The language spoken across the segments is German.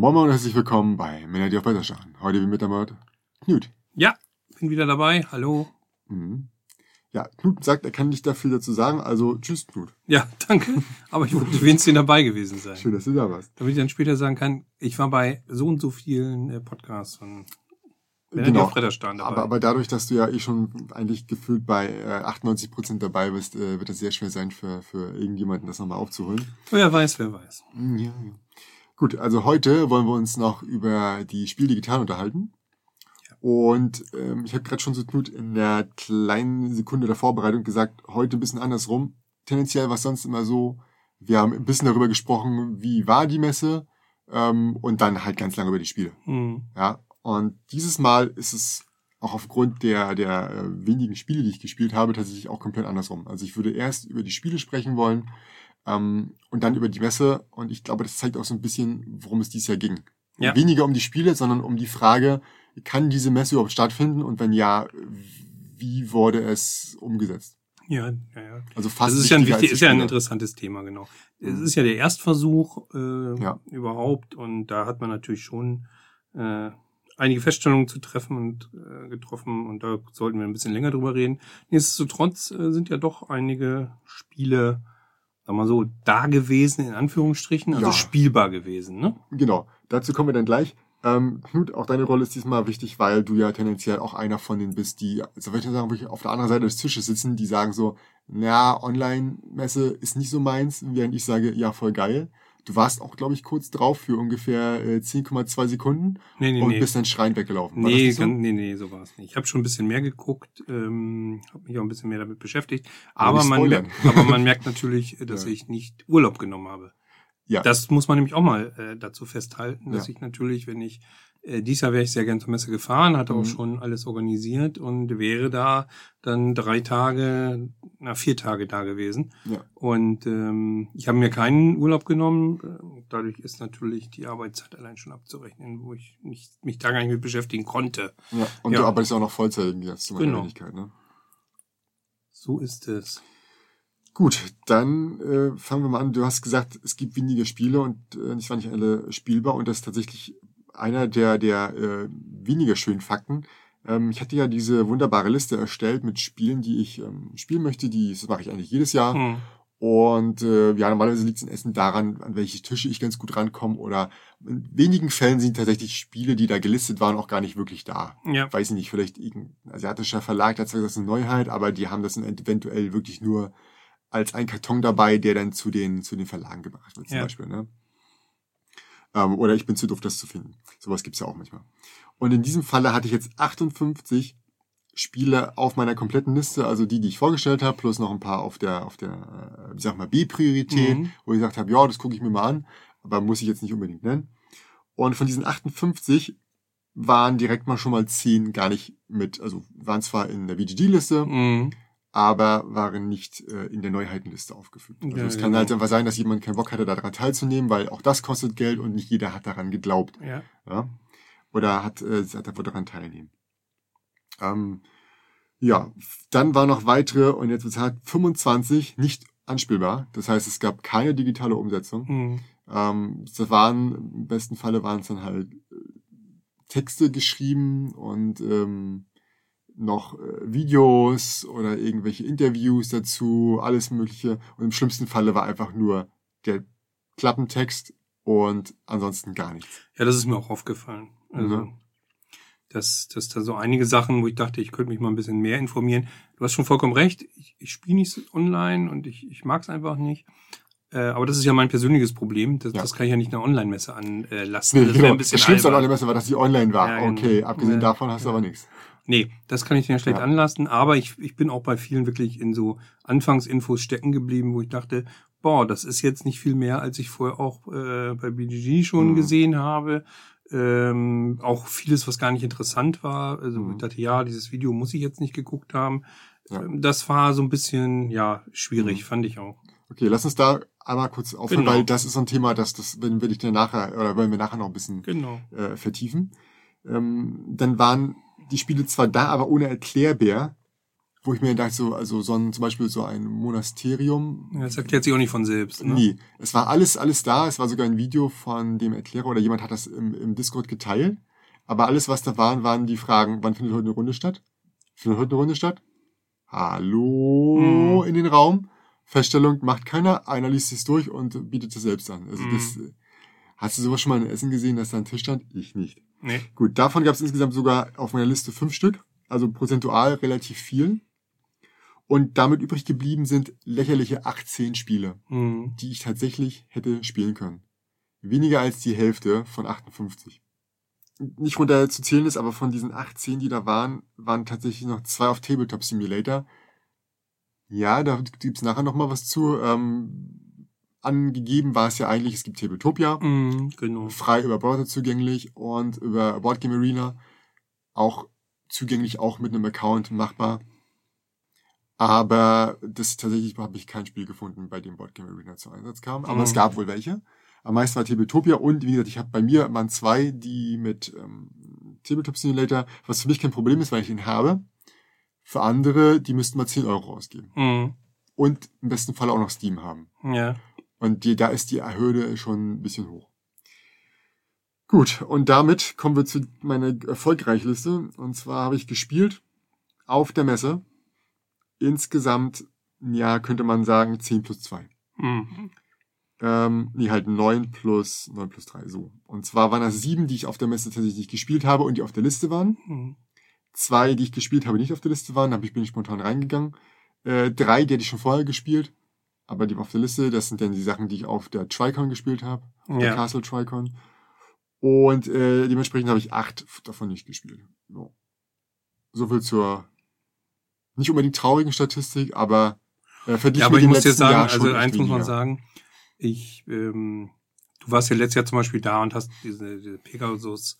Moin und herzlich willkommen bei Männer, die auf Wetter schauen. Heute wie mit dabei Knut. Ja, bin wieder dabei. Hallo. Mhm. Ja, Knut sagt, er kann nicht da viel dazu sagen, also tschüss, Knut. Ja, danke. Aber ich wollte wenigstens dabei gewesen sein. Schön, dass du da warst. Damit ich dann später sagen kann, ich war bei so und so vielen äh, Podcasts von Männer, die Genau. auf Wetter standen dabei. Aber, aber dadurch, dass du ja eh schon eigentlich gefühlt bei äh, 98 Prozent dabei bist, äh, wird es sehr schwer sein für, für irgendjemanden, das nochmal aufzuholen. wer weiß, wer weiß. Mm, Ja, ja. Gut, also heute wollen wir uns noch über die Spiel digital unterhalten. Und ähm, ich habe gerade schon so Knut in der kleinen Sekunde der Vorbereitung gesagt, heute ein bisschen andersrum. Tendenziell war es sonst immer so, wir haben ein bisschen darüber gesprochen, wie war die Messe ähm, und dann halt ganz lange über die Spiele. Hm. Ja, und dieses Mal ist es auch aufgrund der, der äh, wenigen Spiele, die ich gespielt habe, tatsächlich auch komplett andersrum. Also ich würde erst über die Spiele sprechen wollen ähm, und dann über die Messe. Und ich glaube, das zeigt auch so ein bisschen, worum es dieses Jahr ging. Ja. Weniger um die Spiele, sondern um die Frage, kann diese Messe überhaupt stattfinden? Und wenn ja, wie wurde es umgesetzt? Ja, ja, ja. Also fast Das ist ja ein, wichtig, ist ja ein interessantes Thema, genau. Es Mhm. ist ja der Erstversuch äh, Ja. überhaupt und da hat man natürlich schon äh, einige Feststellungen zu treffen und äh, getroffen und da sollten wir ein bisschen länger drüber reden. Nichtsdestotrotz äh, sind ja doch einige Spiele, sagen wir mal so, da gewesen, in Anführungsstrichen, also Ja. spielbar gewesen, ne? Genau, dazu kommen wir dann gleich. Ähm, Knut, auch deine Rolle ist diesmal wichtig, weil du ja tendenziell auch einer von denen bist, die, also würde ich sagen, wirklich auf der anderen Seite des Tisches sitzen, die sagen so, na, Online-Messe ist nicht so meins, während ich sage, ja, voll geil. Du warst auch, glaube ich, kurz drauf für ungefähr äh, 10,2 Sekunden Nee, nee, und nee. bist dann schreiend weggelaufen. War Nee, so? ganz, nee, nee, so war es nicht. Ich habe schon ein bisschen mehr geguckt, ähm, habe mich auch ein bisschen mehr damit beschäftigt. Aber man, merkt, aber man merkt natürlich, dass Ja. ich nicht Urlaub genommen habe. Ja. Das muss man nämlich auch mal äh, dazu festhalten, dass Ja. ich natürlich, wenn ich äh, dies Jahr wäre ich sehr gern zur Messe gefahren, hatte auch Mhm. schon alles organisiert und wäre da dann drei Tage, na vier Tage da gewesen. Ja. Und ähm, ich habe mir keinen Urlaub genommen. Dadurch ist natürlich die Arbeitszeit allein schon abzurechnen, wo ich mich, mich da gar nicht mit beschäftigen konnte. Ja. Und Ja. du arbeitest auch noch Vollzeit im Gegensatz zu meiner Genau. Wenigkeit, ne? So ist es. Gut, dann äh, fangen wir mal an. Du hast gesagt, es gibt weniger Spiele und äh, es waren nicht alle spielbar und das ist tatsächlich einer der, der äh, weniger schönen Fakten. Ähm, ich hatte ja diese wunderbare Liste erstellt mit Spielen, die ich ähm, spielen möchte. Die, das mache ich eigentlich jedes Jahr. Hm. Und äh, ja, normalerweise liegt es in Essen daran, an welche Tische ich ganz gut rankomme. Oder in wenigen Fällen sind tatsächlich Spiele, die da gelistet waren, auch gar nicht wirklich da Ja. weiß ich nicht, vielleicht irgendein asiatischer Verlag, der hat gesagt, das ist eine Neuheit, aber die haben das dann eventuell wirklich nur als ein Karton dabei, der dann zu den, zu den Verlagen gebracht wird, zum Ja. Beispiel, ne? Ähm, oder ich bin zu doof, das zu finden. Sowas gibt's ja auch manchmal. Und in diesem Falle hatte ich jetzt 58 Spiele auf meiner kompletten Liste, also die, die ich vorgestellt habe, plus noch ein paar auf der, auf der, äh, ich sag mal, B-Priorität, Mhm. wo ich gesagt habe, ja, das gucke ich mir mal an, aber muss ich jetzt nicht unbedingt nennen. Und von diesen 58 waren direkt mal schon mal 10 gar nicht mit, also waren zwar in der VGG-Liste, Mhm. Aber waren nicht äh, in der Neuheitenliste aufgeführt. Also Ja, es kann genau. halt einfach sein, dass jemand keinen Bock hatte, daran teilzunehmen, weil auch das kostet Geld und nicht jeder hat daran geglaubt. Ja. Ja? Oder hat, äh, hat er daran teilnehmen. Ähm, ja, dann waren noch weitere und jetzt bezahlt 25 nicht anspielbar. Das heißt, es gab keine digitale Umsetzung. Mhm. Ähm, das waren, im besten Falle waren es dann halt äh, Texte geschrieben und ähm, noch äh, Videos oder irgendwelche Interviews dazu, alles Mögliche. Und im schlimmsten Falle war einfach nur der Klappentext und ansonsten gar nichts. Ja, das ist mir auch aufgefallen. Also, Mhm. dass, dass da so einige Sachen, wo ich dachte, ich könnte mich mal ein bisschen mehr informieren. Du hast schon vollkommen recht. Ich, ich spiele nicht online und ich, ich mag es einfach nicht. Äh, aber das ist ja mein persönliches Problem. Das, Ja. das kann ich ja nicht einer Online-Messe anlassen. Nee, das genau. ein bisschen das Schlimmste an der Messe war, dass sie online war. Ja, genau. okay, abgesehen Ja. davon hast du aber nichts. Nee, das kann ich dir schlecht Ja. anlassen, aber ich, ich bin auch bei vielen wirklich in so Anfangsinfos stecken geblieben, wo ich dachte, boah, das ist jetzt nicht viel mehr, als ich vorher auch äh, bei BGG schon Mhm. gesehen habe. Ähm, auch vieles, was gar nicht interessant war. Also Mhm. ich dachte, ja, dieses Video muss ich jetzt nicht geguckt haben. Ja. Ähm, Das war so ein bisschen, ja, schwierig, Mhm. fand ich auch. Okay, lass uns da einmal kurz aufhören, Genau. weil das ist so ein Thema, das, das werden wir dir nachher, oder wollen wir nachher noch ein bisschen Genau. äh, vertiefen. Ähm, dann waren die Spiele zwar da, aber ohne Erklärbär. wo ich mir dachte, so, also so ein, zum Beispiel so ein Monasterium. Ja, das erklärt sich auch nicht von selbst. Ne? Nee, es war alles, alles da. Es war sogar ein Video von dem Erklärer oder jemand hat das im, im Discord geteilt. Aber alles, was da waren, waren die Fragen, wann findet heute eine Runde statt? Findet heute eine Runde statt? Hallo Mhm. in den Raum. Feststellung macht keiner, einer liest sich's durch und bietet es selbst an. Also Mhm. das, äh, hast du sowas schon mal in Essen gesehen, dass da ein Tisch stand? Ich nicht. Nee. Gut, davon gab es insgesamt sogar auf meiner Liste fünf Stück, also prozentual relativ viel. Und damit übrig geblieben sind lächerliche 18 Spiele, Mhm. die ich tatsächlich hätte spielen können. Weniger als die Hälfte von 58. Nicht runter zu zählen ist, aber von diesen 18, die da waren, waren tatsächlich noch zwei auf Tabletop Simulator. Ja, da gibt's nachher noch mal was zu. Ähm, angegeben war es ja eigentlich, es gibt Tabletopia Mhm, genau. frei über Browser zugänglich und über Boardgame Arena auch zugänglich, auch mit einem Account machbar. Aber das tatsächlich habe ich kein Spiel gefunden, bei dem Boardgame Arena zu Einsatz kam. Aber Mhm. es gab wohl welche. Am meisten war Tabletopia und wie gesagt, ich habe bei mir waren zwei, die mit ähm, Tabletop Simulator, was für mich kein Problem ist, weil ich ihn habe. Für andere, die müssten mal 10 Euro ausgeben. Mhm. Und im besten Fall auch noch Steam haben. Ja. Und die, da ist die Hürde schon ein bisschen hoch. Gut, und damit kommen wir zu meiner Erfolgreichliste. Und zwar habe ich gespielt auf der Messe. Insgesamt, ja, könnte man sagen, 10 plus 2. Mhm. Ähm, nee, halt 9 plus 9 plus 3, so. Und zwar waren das sieben, die ich auf der Messe tatsächlich gespielt habe und die auf der Liste waren. Mhm. Zwei, die ich gespielt habe, nicht auf der Liste waren, da bin ich spontan reingegangen. Äh, drei, die hatte ich schon vorher gespielt, aber die auf der Liste. Das sind dann die Sachen, die ich auf der Tricon gespielt habe, auf der Ja. Castle Tricon. Und äh, dementsprechend habe ich acht davon nicht gespielt. So. so viel zur nicht unbedingt traurigen Statistik, aber äh, verglichen Ja, aber ich muss dir sagen, Jahr also eins muss man sagen, ich, ähm, du warst ja letztes Jahr zum Beispiel da und hast diese, diese Pegasus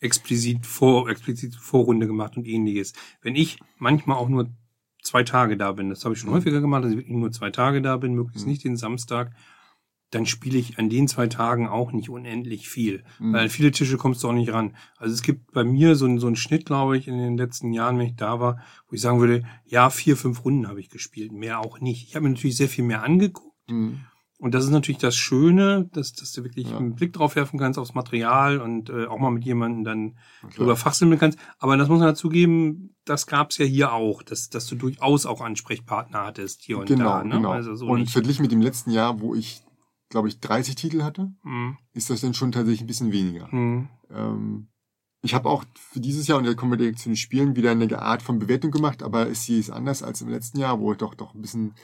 explizit vor, explizit Vorrunde gemacht und ähnliches. Wenn ich manchmal auch nur zwei Tage da bin, das habe ich schon Mhm. häufiger gemacht, dass ich wirklich nur zwei Tage da bin, möglichst Mhm. nicht den Samstag, dann spiele ich an den zwei Tagen auch nicht unendlich viel. Mhm. Weil an viele Tische kommst du auch nicht ran. Also es gibt bei mir so, einen- so einen Schnitt, glaube ich, in den letzten Jahren, wenn ich da war, wo ich sagen würde, ja, vier, fünf Runden habe ich gespielt, mehr auch nicht. Ich habe mir natürlich sehr viel mehr angeguckt. Mhm. Und das ist natürlich das Schöne, dass, dass du wirklich Ja. einen Blick drauf werfen kannst aufs Material und äh, auch mal mit jemandem dann klar. drüber fachsimmeln kannst. Aber das muss man dazu geben, das gab's ja hier auch, dass, dass du durchaus auch Ansprechpartner hattest hier und genau, da. Ne? genau. Also so und nicht. verglichen mit dem letzten Jahr, wo ich, glaube ich, 30 Titel hatte, Hm, ist das dann schon tatsächlich ein bisschen weniger. hm, Ähm, ich habe auch für dieses Jahr, und da kommen wir direkt zu den Spielen, wieder eine Art von Bewertung gemacht, aber es hier ist anders als im letzten Jahr, wo ich doch doch ein bisschen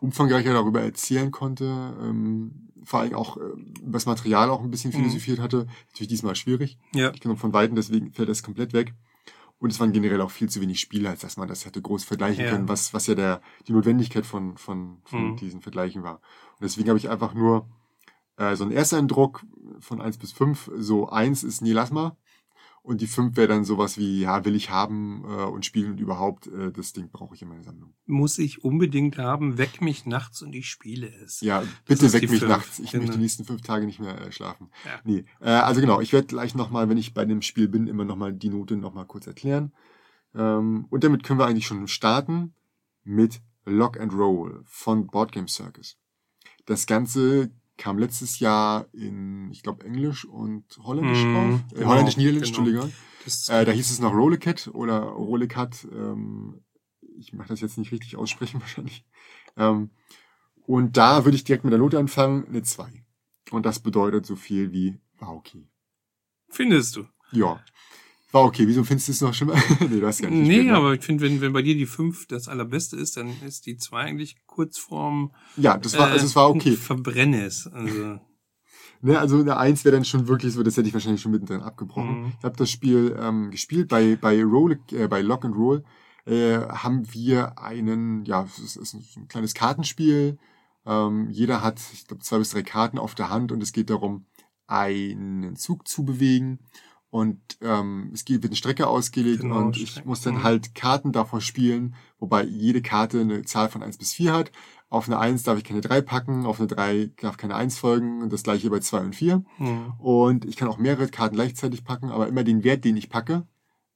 umfangreicher darüber erzählen konnte, ähm, vor allem auch äh, über das Material auch ein bisschen Mhm. philosophiert hatte. Natürlich diesmal schwierig. ja. Ich komme von Weitem, deswegen fällt das komplett weg. Und es waren generell auch viel zu wenig Spiele, als dass man das hätte groß vergleichen Ja. können, was, was ja der, die Notwendigkeit von, von, von Mhm. diesen Vergleichen war. Und deswegen habe ich einfach nur äh, so einen Ersteindruck von eins bis fünf So eins ist mal. Und die fünf wäre dann sowas wie, ja, will ich haben äh, und spielen und überhaupt, äh, das Ding brauche ich in meiner Sammlung. Muss ich unbedingt haben, weck mich nachts und ich spiele es. Ja, bitte weck mich fünf, nachts. Ich genau. möchte die nächsten fünf Tage nicht mehr äh, schlafen. Ja. Nee, äh, also genau, ich werde gleich nochmal, wenn ich bei dem Spiel bin, immer nochmal die Note nochmal kurz erklären. Ähm, und damit können wir eigentlich schon starten mit Lock and Roll von Board Game Circus. Das Ganze kam letztes Jahr in, ich glaube, Englisch und Holländisch Mhm, drauf. Äh, genau, Holländisch-Niederländisch, genau. Entschuldigung. Äh, da hieß es noch Rollecat oder Rollecat. Ähm, ich mache das jetzt nicht richtig aussprechen wahrscheinlich. Ähm, und da würde ich direkt mit der Note anfangen, eine 2. Und das bedeutet so viel wie okay. findest du? Ja. War okay. Wieso findest du es noch schlimmer? nee, du hast gar nicht Nee, gespielt, ne? aber ich finde, wenn, wenn bei dir die fünf das allerbeste ist, dann ist die zwei eigentlich kurz vorm Ja, das war, äh, also es war okay. Verbrennes. Also, Ne, also eine Eins wäre dann schon wirklich so, das hätte ich wahrscheinlich schon mittendrin abgebrochen. Mhm. Ich habe das Spiel ähm, gespielt bei bei Roll, äh, bei Lock and Roll äh, haben wir einen, ja, es ist, es ist ein kleines Kartenspiel. Ähm, jeder hat, ich glaube, zwei bis drei Karten auf der Hand und es geht darum, einen Zug zu bewegen. Und ähm, es geht, wird eine Strecke ausgelegt Genau, und ich Strecke. muss dann halt Karten davor spielen, wobei jede Karte eine Zahl von eins bis vier hat. Auf eine Eins darf ich keine drei packen, auf eine drei darf keine Eins folgen und das gleiche bei zwei und vier. hm. Und ich kann auch mehrere Karten gleichzeitig packen, aber immer den Wert, den ich packe,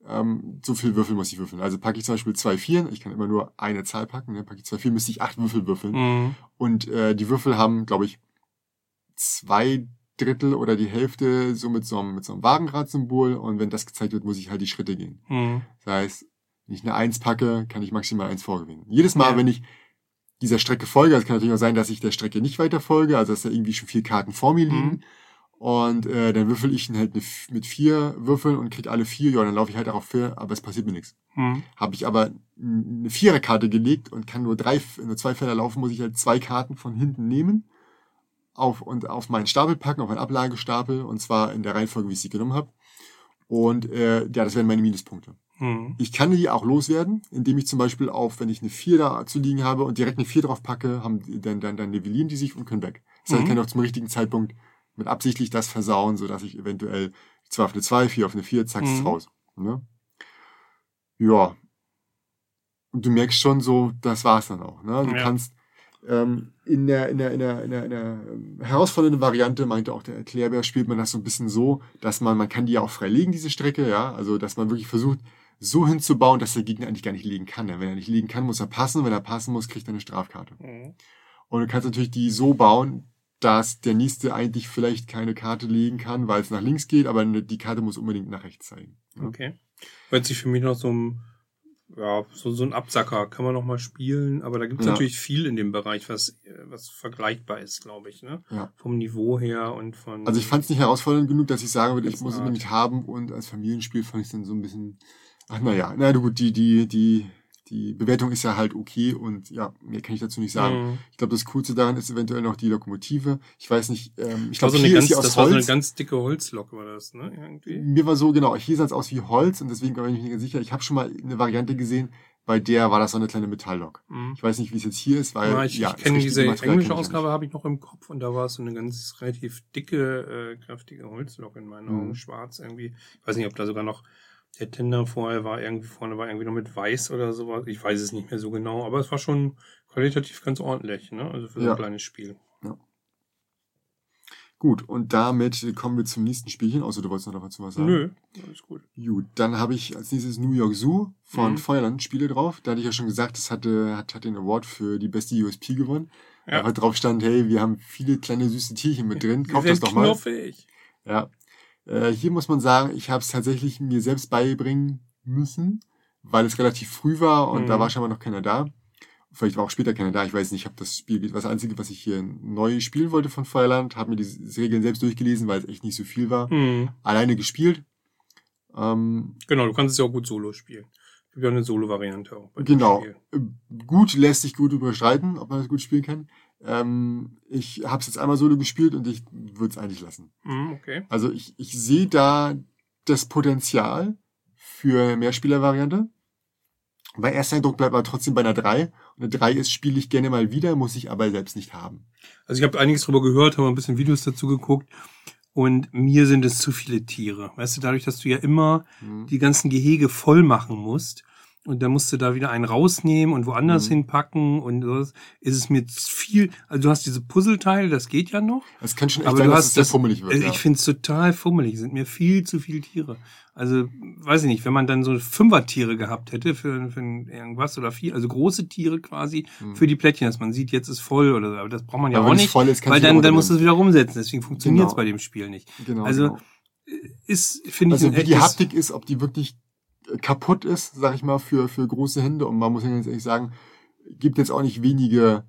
ähm, so viel Würfel muss ich würfeln. Also packe ich zum Beispiel zwei Vieren, ich kann immer nur eine Zahl packen, ne? packe ich zwei Vieren, müsste ich acht Würfel würfeln. Mhm. Und äh, die Würfel haben, glaube ich, zwei Drittel oder die Hälfte so mit so einem, mit so einem Wagenradsymbol und wenn das gezeigt wird, muss ich halt die Schritte gehen. Mhm. Das heißt, wenn ich eine Eins packe, kann ich maximal eins vorgewinnen. Jedes Mal, Ja. wenn ich dieser Strecke folge, es kann natürlich auch sein, dass ich der Strecke nicht weiter folge, also dass da irgendwie schon vier Karten vor mir liegen. Mhm. Und äh, dann würfel ich ihn halt mit, vier Würfeln und krieg alle vier, ja, dann laufe ich halt darauf vier, aber es passiert mir nichts. Mhm. Habe ich aber eine Viererkarte gelegt und kann nur drei, nur zwei Felder laufen, muss ich halt zwei Karten von hinten nehmen auf, und auf meinen Stapel packen, auf einen Ablagestapel, und zwar in der Reihenfolge, wie ich sie genommen habe. Und äh, ja, das wären meine Minuspunkte. Mhm. Ich kann die auch loswerden, indem ich zum Beispiel auf, wenn ich eine 4 da zu liegen habe und direkt eine 4 drauf packe, haben dann, dann, dann nivellieren die sich und können weg. Das heißt, ich Mhm. kann auch zum richtigen Zeitpunkt mit absichtlich das versauen, so dass ich eventuell zwar auf eine 2, 4 auf eine 4, zack, ist Mhm. raus. Ne? Ja. Und du merkst schon so, das war's dann auch. Ne? Du Ja. kannst ähm, in der, in der, in der, in der, in der ähm, herausfordernden Variante, meinte auch der Erklärbär, spielt man das so ein bisschen so, dass man, man kann die ja auch frei legen, diese Strecke, ja, also dass man wirklich versucht, so hinzubauen, dass der Gegner eigentlich gar nicht legen kann. Denn wenn er nicht legen kann, muss er passen. Wenn er passen muss, kriegt er eine Strafkarte. Mhm. Und du kannst natürlich die so bauen, dass der nächste eigentlich vielleicht keine Karte legen kann, weil es nach links geht, aber ne- die Karte muss unbedingt nach rechts zeigen. Ja. Okay. Hört sich für mich noch so ein, ja, so, so ein Absacker. Kann man noch mal spielen, aber da gibt es Ja. natürlich viel in dem Bereich, was, was vergleichbar ist, glaube ich, ne? Ja. Vom Niveau her und von. Also ich fand es nicht herausfordernd genug, dass ich sagen würde, ich muss es Art. unbedingt haben und als Familienspiel fand ich es dann so ein bisschen, ach naja, na gut, die, die, die, die Bewertung ist ja halt okay und ja, mehr kann ich dazu nicht sagen. Mhm. Ich glaube, das Coolste daran ist eventuell noch die Lokomotive. Ich weiß nicht, ähm, ich glaube, so eine hier ganz, ist sie aus das war so eine Holz. ganz dicke Holzlok, war das, ne? Irgendwie. Mir war so, genau, hier sah es aus wie Holz und deswegen bin ich mir nicht ganz sicher. Ich habe schon mal eine Variante gesehen, bei der war das so eine kleine Metalllok. Mhm. Ich weiß nicht, wie es jetzt hier ist, weil Ja, ich, ja, ich kenne diese englische Ausgabe, habe ich noch im Kopf und da war es so eine ganz relativ dicke, äh, kräftige Holzlok in meinen Mhm. Augen, schwarz irgendwie. Ich weiß nicht, ob da sogar noch der Tender vorher war, irgendwie vorne war irgendwie noch mit weiß oder sowas. Ich weiß es nicht mehr so genau, aber es war schon qualitativ ganz ordentlich, ne? Also für so Ja. ein kleines Spiel. nicht. Gut, und damit kommen wir zum nächsten Spielchen, außer du wolltest noch dazu was sagen. Nö, alles gut. Gut, dann habe ich als nächstes New York Zoo von Mhm. Feuerland Spiele drauf. Da hatte ich ja schon gesagt, das hatte, hat, hat den Award für die beste USP gewonnen. Ja. Da drauf stand, hey, wir haben viele kleine süße Tierchen mit drin, kauft das doch mal. knuffig. Ja. Äh, hier muss man sagen, ich habe es tatsächlich mir selbst beibringen müssen, weil es relativ früh war und Mhm. da war scheinbar noch keiner da. Vielleicht war auch später keiner da, ich weiß nicht, ich habe das Spiel, das Einzige, was ich hier neu spielen wollte von Feuerland, habe mir die Regeln selbst durchgelesen, weil es echt nicht so viel war. Mhm. Alleine gespielt. Ähm, Genau, du kannst es ja auch gut solo spielen. Gibt ja eine Solo-Variante auch. Genau. Äh, Gut lässt sich gut überstreiten, ob man das gut spielen kann. Ähm, ich habe es jetzt einmal solo gespielt und ich würde es eigentlich lassen. Mhm, okay. Also ich, ich sehe da das Potenzial für Mehrspieler-Variante. Bei erster Eindruck bleibt aber trotzdem bei einer 3. Und eine 3 ist, spiele ich gerne mal wieder, muss ich aber selbst nicht haben. Also ich habe einiges drüber gehört, habe ein bisschen Videos dazu geguckt und mir sind es zu viele Tiere. Weißt du, dadurch, dass du ja immer Mhm. die ganzen Gehege voll machen musst und dann musst du da wieder einen rausnehmen und woanders Mhm. hinpacken und so, ist es mir zu viel. Also du hast diese Puzzleteile, das geht ja noch, Es kann schon echt aber sein, du dass hast es sehr das, fummelig wird. äh, ja. ich finde es total fummelig, es sind mir viel zu viele Tiere. Also, weiß ich nicht, wenn man dann so Fünfer-Tiere gehabt hätte für, für irgendwas oder viel, also große Tiere quasi Mhm. für die Plättchen, dass man sieht, jetzt ist voll oder so, aber das braucht man ja Aber auch es nicht, voll ist, weil dann, dann musst du es wieder rumsetzen, deswegen funktioniert es Genau. bei dem Spiel nicht. Genau, also, genau. Ist, finde ich, Also wie die Haptik ist, ob die wirklich äh, kaputt ist, sag ich mal, für, für große Hände. Und man muss ja ganz ehrlich sagen, gibt jetzt auch nicht wenige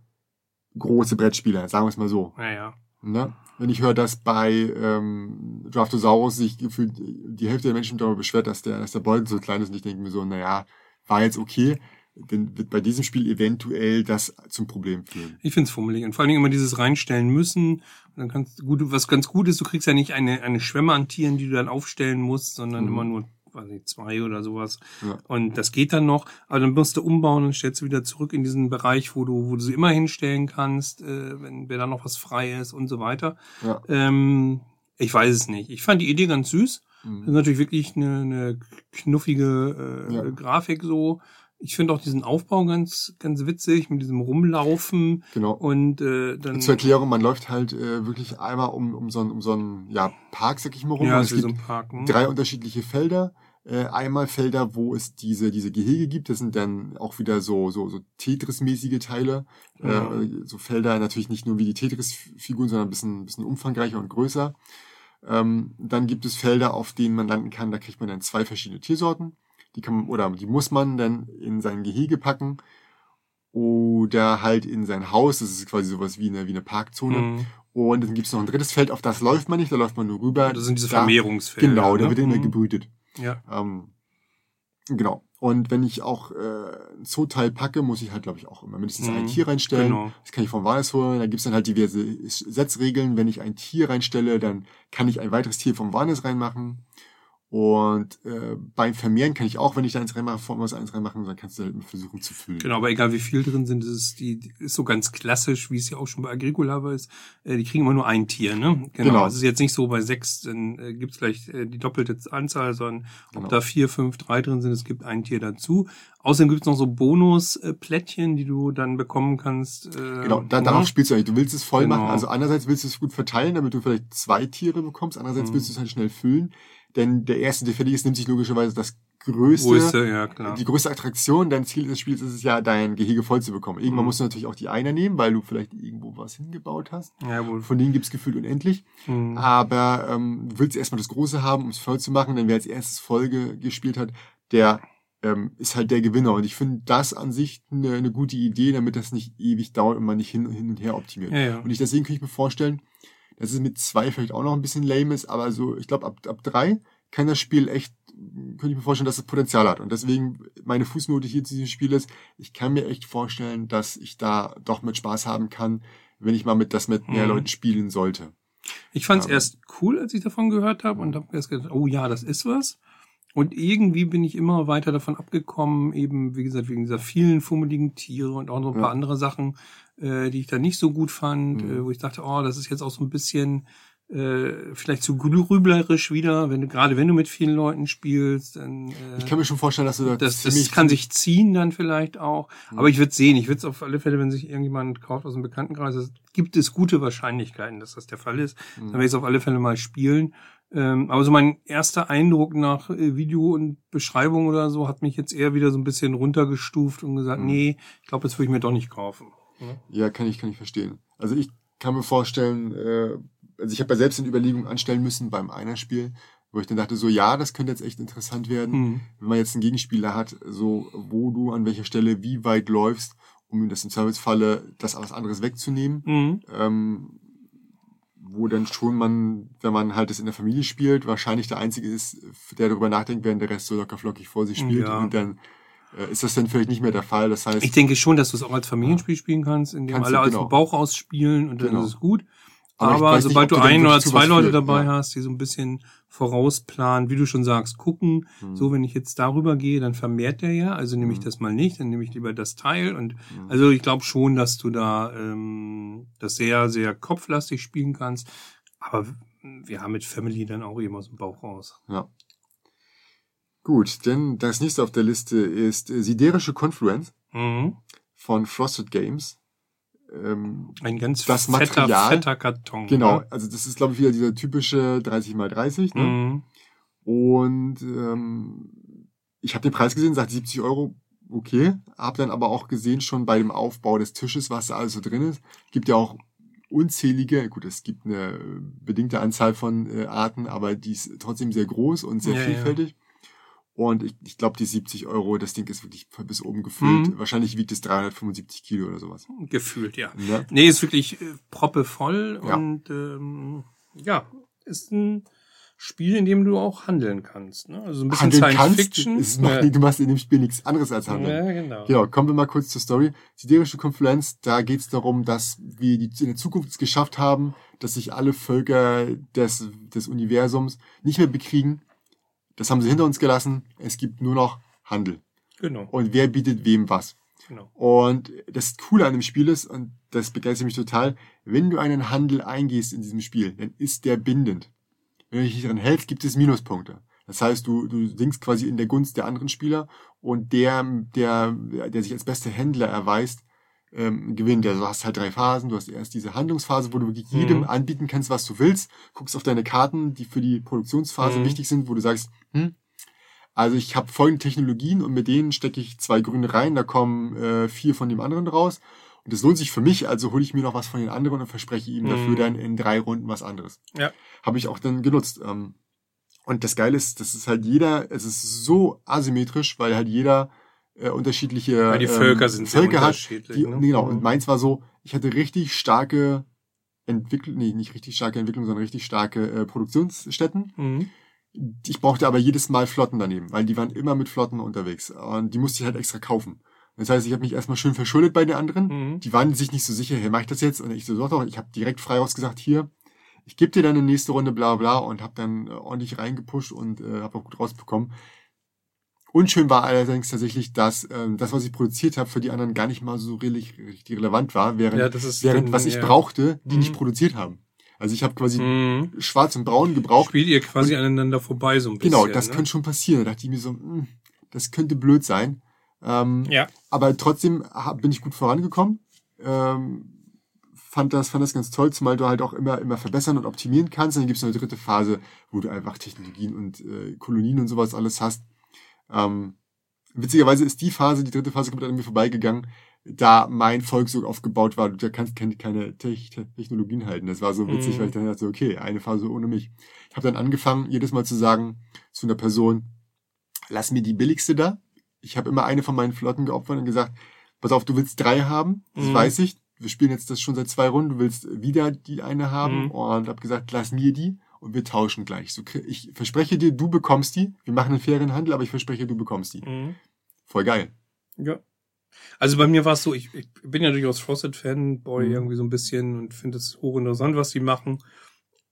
große Brettspieler, sagen wir es mal so. Naja. Ne? Wenn ich höre, dass bei ähm, Draftosaurus sich gefühlt die Hälfte der Menschen darüber beschwert, dass der, dass der Beutel so klein ist und ich denke mir so, naja, war jetzt okay, dann wird bei diesem Spiel eventuell das zum Problem führen. Ich find's fummelig. Und vor allen Dingen immer dieses reinstellen müssen. Dann kannst du gut, was ganz gut ist, du kriegst ja nicht eine, eine Schwemme an Tieren, die du dann aufstellen musst, sondern Mhm. immer nur, weiß nicht, zwei oder sowas. Ja. Und das geht dann noch. Aber dann musst du umbauen und stellst du wieder zurück in diesen Bereich, wo du, wo du sie immer hinstellen kannst, äh, wenn, wenn da noch was frei ist und so weiter. Ja. Ähm, ich weiß es nicht. Ich fand die Idee ganz süß. Das ist Mhm. natürlich wirklich eine, eine knuffige äh, Ja. Grafik so. Ich finde auch diesen Aufbau ganz, ganz witzig mit diesem Rumlaufen Genau. und äh, dann Zur Erklärung, man läuft halt äh, wirklich einmal um, um so einen, um so einen ja, Park, sag ich mal rum. ja, und es so gibt ein Park. Ne? drei unterschiedliche Felder. Äh, einmal Felder, wo es diese, diese Gehege gibt. Das sind dann auch wieder so, so, so Tetris-mäßige Teile. Ja. Äh, so Felder natürlich nicht nur wie die Tetris-Figuren, sondern ein bisschen, bisschen umfangreicher und größer. Ähm, dann gibt es Felder, auf denen man landen kann. Da kriegt man dann zwei verschiedene Tiersorten. Die kann man, oder die muss man dann in sein Gehege packen oder halt in sein Haus. Das ist quasi sowas wie eine, wie eine Parkzone. Mhm. Und dann gibt es noch ein drittes Feld, auf das läuft man nicht, da läuft man nur rüber. Das sind diese Vermehrungsfelder. Genau, da ne? wird immer mhm. gebrütet. Ja. Ähm, genau. Und wenn ich auch äh, ein Zooteil packe, muss ich halt, glaube ich, auch immer mindestens mhm. ein Tier reinstellen. Genau. Das kann ich vom Wales holen. Da gibt's dann halt diverse Setzregeln. Wenn ich ein Tier reinstelle, dann kann ich ein weiteres Tier vom Warnes reinmachen. Und äh, beim Vermehren kann ich auch, wenn ich da eins reinmache, vor was eins reinmachen, dann kannst du halt versuchen zu füllen. Genau, aber egal wie viel drin sind, ist es die, ist so ganz klassisch, wie es ja auch schon bei Agricola war, ist, äh, die kriegen immer nur ein Tier, ne? Genau. genau. Es ist jetzt nicht so bei sechs, dann äh, gibt's gleich äh, die doppelte Anzahl, sondern genau. ob da vier, fünf, drei drin sind, es gibt ein Tier dazu. Außerdem gibt's noch so Bonusplättchen, die du dann bekommen kannst. Äh, genau, da, darauf ne? spielst du eigentlich. Du willst es voll genau. machen. Also einerseits willst du es gut verteilen, damit du vielleicht zwei Tiere bekommst. Andererseits mhm. willst du es halt schnell füllen. Denn der erste, der fertig ist, nimmt sich logischerweise das größte, größte ja, klar. die größte Attraktion. Dein Ziel des Spiels ist es ja, dein Gehege voll zu bekommen. Irgendwann mhm. musst du natürlich auch die Einer nehmen, weil du vielleicht irgendwo was hingebaut hast. Ja, wohl. Von denen gibt's gefühlt unendlich. Mhm. Aber ähm, du willst erstmal das Große haben, um es voll zu machen. Denn wer als erstes Folge gespielt hat, der ähm, ist halt der Gewinner. Und ich finde das an sich eine, eine gute Idee, damit das nicht ewig dauert und man nicht hin, hin und her optimiert. Ja, ja. Und ich deswegen kann ich mir vorstellen, dass es mit zwei vielleicht auch noch ein bisschen lame ist, aber so, ich glaube, ab, ab drei kann das Spiel echt, könnte ich mir vorstellen, dass es Potenzial hat. Und deswegen meine Fußnote hier zu diesem Spiel ist, ich kann mir echt vorstellen, dass ich da doch mit Spaß haben kann, wenn ich mal mit das mit mehr mhm. Leuten spielen sollte. Ich fand es ähm, erst cool, als ich davon gehört habe und habe erst gedacht, oh ja, das ist was. Und irgendwie bin ich immer weiter davon abgekommen, eben, wie gesagt, wegen dieser vielen fummeligen Tiere und auch noch ein paar andere Sachen, äh, die ich da nicht so gut fand, mhm. äh, wo ich dachte, oh, das ist jetzt auch so ein bisschen äh, vielleicht zu grüblerisch wieder, wenn du gerade wenn du mit vielen Leuten spielst, dann äh, ich kann mir schon vorstellen, dass du da das, das kann sich ziehen dann vielleicht auch. Mhm. Aber ich würde sehen, ich würde es auf alle Fälle, wenn sich irgendjemand kauft aus dem Bekanntenkreis, gibt es gute Wahrscheinlichkeiten, dass das der Fall ist. Mhm. Dann werde ich es auf alle Fälle mal spielen. Ähm, aber so mein erster Eindruck nach äh, Video und Beschreibung oder so hat mich jetzt eher wieder so ein bisschen runtergestuft und gesagt, mhm. nee, ich glaube, das würde ich mir doch nicht kaufen. Ja? ja, kann ich, kann ich verstehen. Also ich kann mir vorstellen, äh, also ich habe ja selbst eine Überlegung anstellen müssen beim Einerspiel, wo ich dann dachte, so ja, das könnte jetzt echt interessant werden, mhm. wenn man jetzt einen Gegenspieler hat, so wo du an welcher Stelle wie weit läufst, um ihm das im Servicefalle das alles anderes wegzunehmen. Mhm. Ähm, wo dann schon man, wenn man halt das in der Familie spielt, wahrscheinlich der Einzige ist, der darüber nachdenkt, während der Rest so locker flockig vor sich spielt ja. und dann äh, ist das dann vielleicht nicht mehr der Fall. Das heißt, ich denke schon, dass du es auch als Familienspiel spielen kannst, indem alle du, genau. aus dem Bauch ausspielen und dann genau. ist es gut. Aber, Aber sobald nicht, du ein oder zwei Leute führt, dabei ja. hast, die so ein bisschen vorausplanen, wie du schon sagst, gucken, hm. so wenn ich jetzt darüber gehe, dann vermehrt der ja, also nehme ich hm. das mal nicht, dann nehme ich lieber das Teil und hm. also ich glaube schon, dass du da ähm, das sehr, sehr kopflastig spielen kannst. Aber wir haben mit Family dann auch eben aus dem Bauch raus. Ja. Gut, denn das nächste auf der Liste ist äh, Siderische Confluence mhm. von Frosted Games ähm, ein ganz das fetter, Material, fetter Karton. Genau, ne? also das ist glaube ich wieder dieser typische 30 mal 30. Ne? Mhm. Und ähm, ich habe den Preis gesehen, sagt 70 Euro, okay. Habe dann aber auch gesehen schon bei dem Aufbau des Tisches, was da alles so drin ist. Gibt ja auch unzählige, gut, es gibt eine bedingte Anzahl von äh, Arten, aber die ist trotzdem sehr groß und sehr ja, vielfältig. Ja. Und ich, ich glaube, die 70 Euro, das Ding ist wirklich bis oben gefüllt. Mhm. Wahrscheinlich wiegt es 375 Kilo oder sowas. Gefühlt, ja. ja. Nee, ist wirklich äh, proppevoll ja. und ähm, ja, ist ein Spiel, in dem du auch handeln kannst. Ne? Also ein bisschen handeln Science kannst, Fiction. Ist noch, ja. Du machst in dem Spiel nichts anderes als handeln. Ja, genau. Genau, kommen wir mal kurz zur Story. Siderische Konfluenz, da geht es darum, dass wir die, in der Zukunft es geschafft haben, dass sich alle Völker des, des Universums nicht mehr bekriegen, das haben sie hinter uns gelassen. Es gibt nur noch Handel. Genau. Und wer bietet wem was. Genau. Und das Coole an dem Spiel ist, und das begeistert mich total, wenn du einen Handel eingehst in diesem Spiel, dann ist der bindend. Wenn du dich daran hältst, gibt es Minuspunkte. Das heißt, du, du sinkst quasi in der Gunst der anderen Spieler und der, der, der sich als bester Händler erweist, ähm, gewinnt. Also du hast halt drei Phasen. Du hast erst diese Handlungsphase, wo du wirklich jedem mhm. anbieten kannst, was du willst. Guckst auf deine Karten, die für die Produktionsphase mhm. wichtig sind, wo du sagst, hm, Also ich habe folgende Technologien und mit denen stecke ich zwei grüne rein, da kommen äh, vier von dem anderen raus. Und das lohnt sich für mich, also hole ich mir noch was von den anderen und verspreche ihm dafür Mhm. dann in drei Runden was anderes. Ja. Habe ich auch dann genutzt. Ähm, und das Geile ist, das ist halt jeder, es ist so asymmetrisch, weil halt jeder äh, unterschiedliche Weil die Völker sind sehr Völker hat. unterschiedlich. Die, ne? Genau, Mhm. und meins war so, ich hatte richtig starke Entwicklung, nee, nicht richtig starke Entwicklung, sondern richtig starke äh, Produktionsstätten. Mhm. Ich brauchte aber jedes Mal Flotten daneben, weil die waren immer mit Flotten unterwegs. Und die musste ich halt extra kaufen. Das heißt, ich habe mich erstmal schön verschuldet bei den anderen. Mhm. Die waren sich nicht so sicher, hey, mach ich das jetzt? Und ich so, doch, doch, ich habe direkt frei rausgesagt, hier, ich gebe dir dann eine nächste Runde, bla bla, und habe dann äh, ordentlich reingepusht und äh, habe auch gut rausbekommen. Unschön war allerdings tatsächlich, dass ähm, das, was ich produziert habe, für die anderen gar nicht mal so richtig, richtig relevant war, während, Ja, während dann was ich eher- brauchte, die Mhm. nicht produziert haben. Also ich habe quasi Mhm. schwarz und braun gebraucht. Spielt ihr quasi aneinander vorbei so ein bisschen. Genau, das ne? könnte schon passieren. Da dachte ich mir so, hm, das könnte blöd sein. Ähm, Ja. aber trotzdem hab, bin ich gut vorangekommen. Ähm, fand das, fand das ganz toll, zumal du halt auch immer, immer verbessern und optimieren kannst. Und dann gibt es noch eine dritte Phase, wo du einfach Technologien und äh, Kolonien und sowas alles hast. Ähm, witzigerweise ist die Phase, die dritte Phase komplett an mir vorbeigegangen, da mein Volk so aufgebaut war, du kannst keine, keine Te Te Technologien halten. Das war so witzig, Mhm. weil ich dann dachte, okay, eine Phase ohne mich. Ich habe dann angefangen, jedes Mal zu sagen zu einer Person, lass mir die billigste da. Ich habe immer eine von meinen Flotten geopfert und gesagt, pass auf, du willst drei haben, das Mhm. weiß ich. Wir spielen jetzt das schon seit zwei Runden, du willst wieder die eine haben Mhm. und habe gesagt, lass mir die und wir tauschen gleich. So, ich verspreche dir, du bekommst die. Wir machen einen fairen Handel, aber ich verspreche, du bekommst die. Mhm. Voll geil. Ja. Also bei mir war es so, ich, ich bin ja durchaus Frosted-Fanboy Mhm. irgendwie so ein bisschen und finde es hochinteressant, was die machen.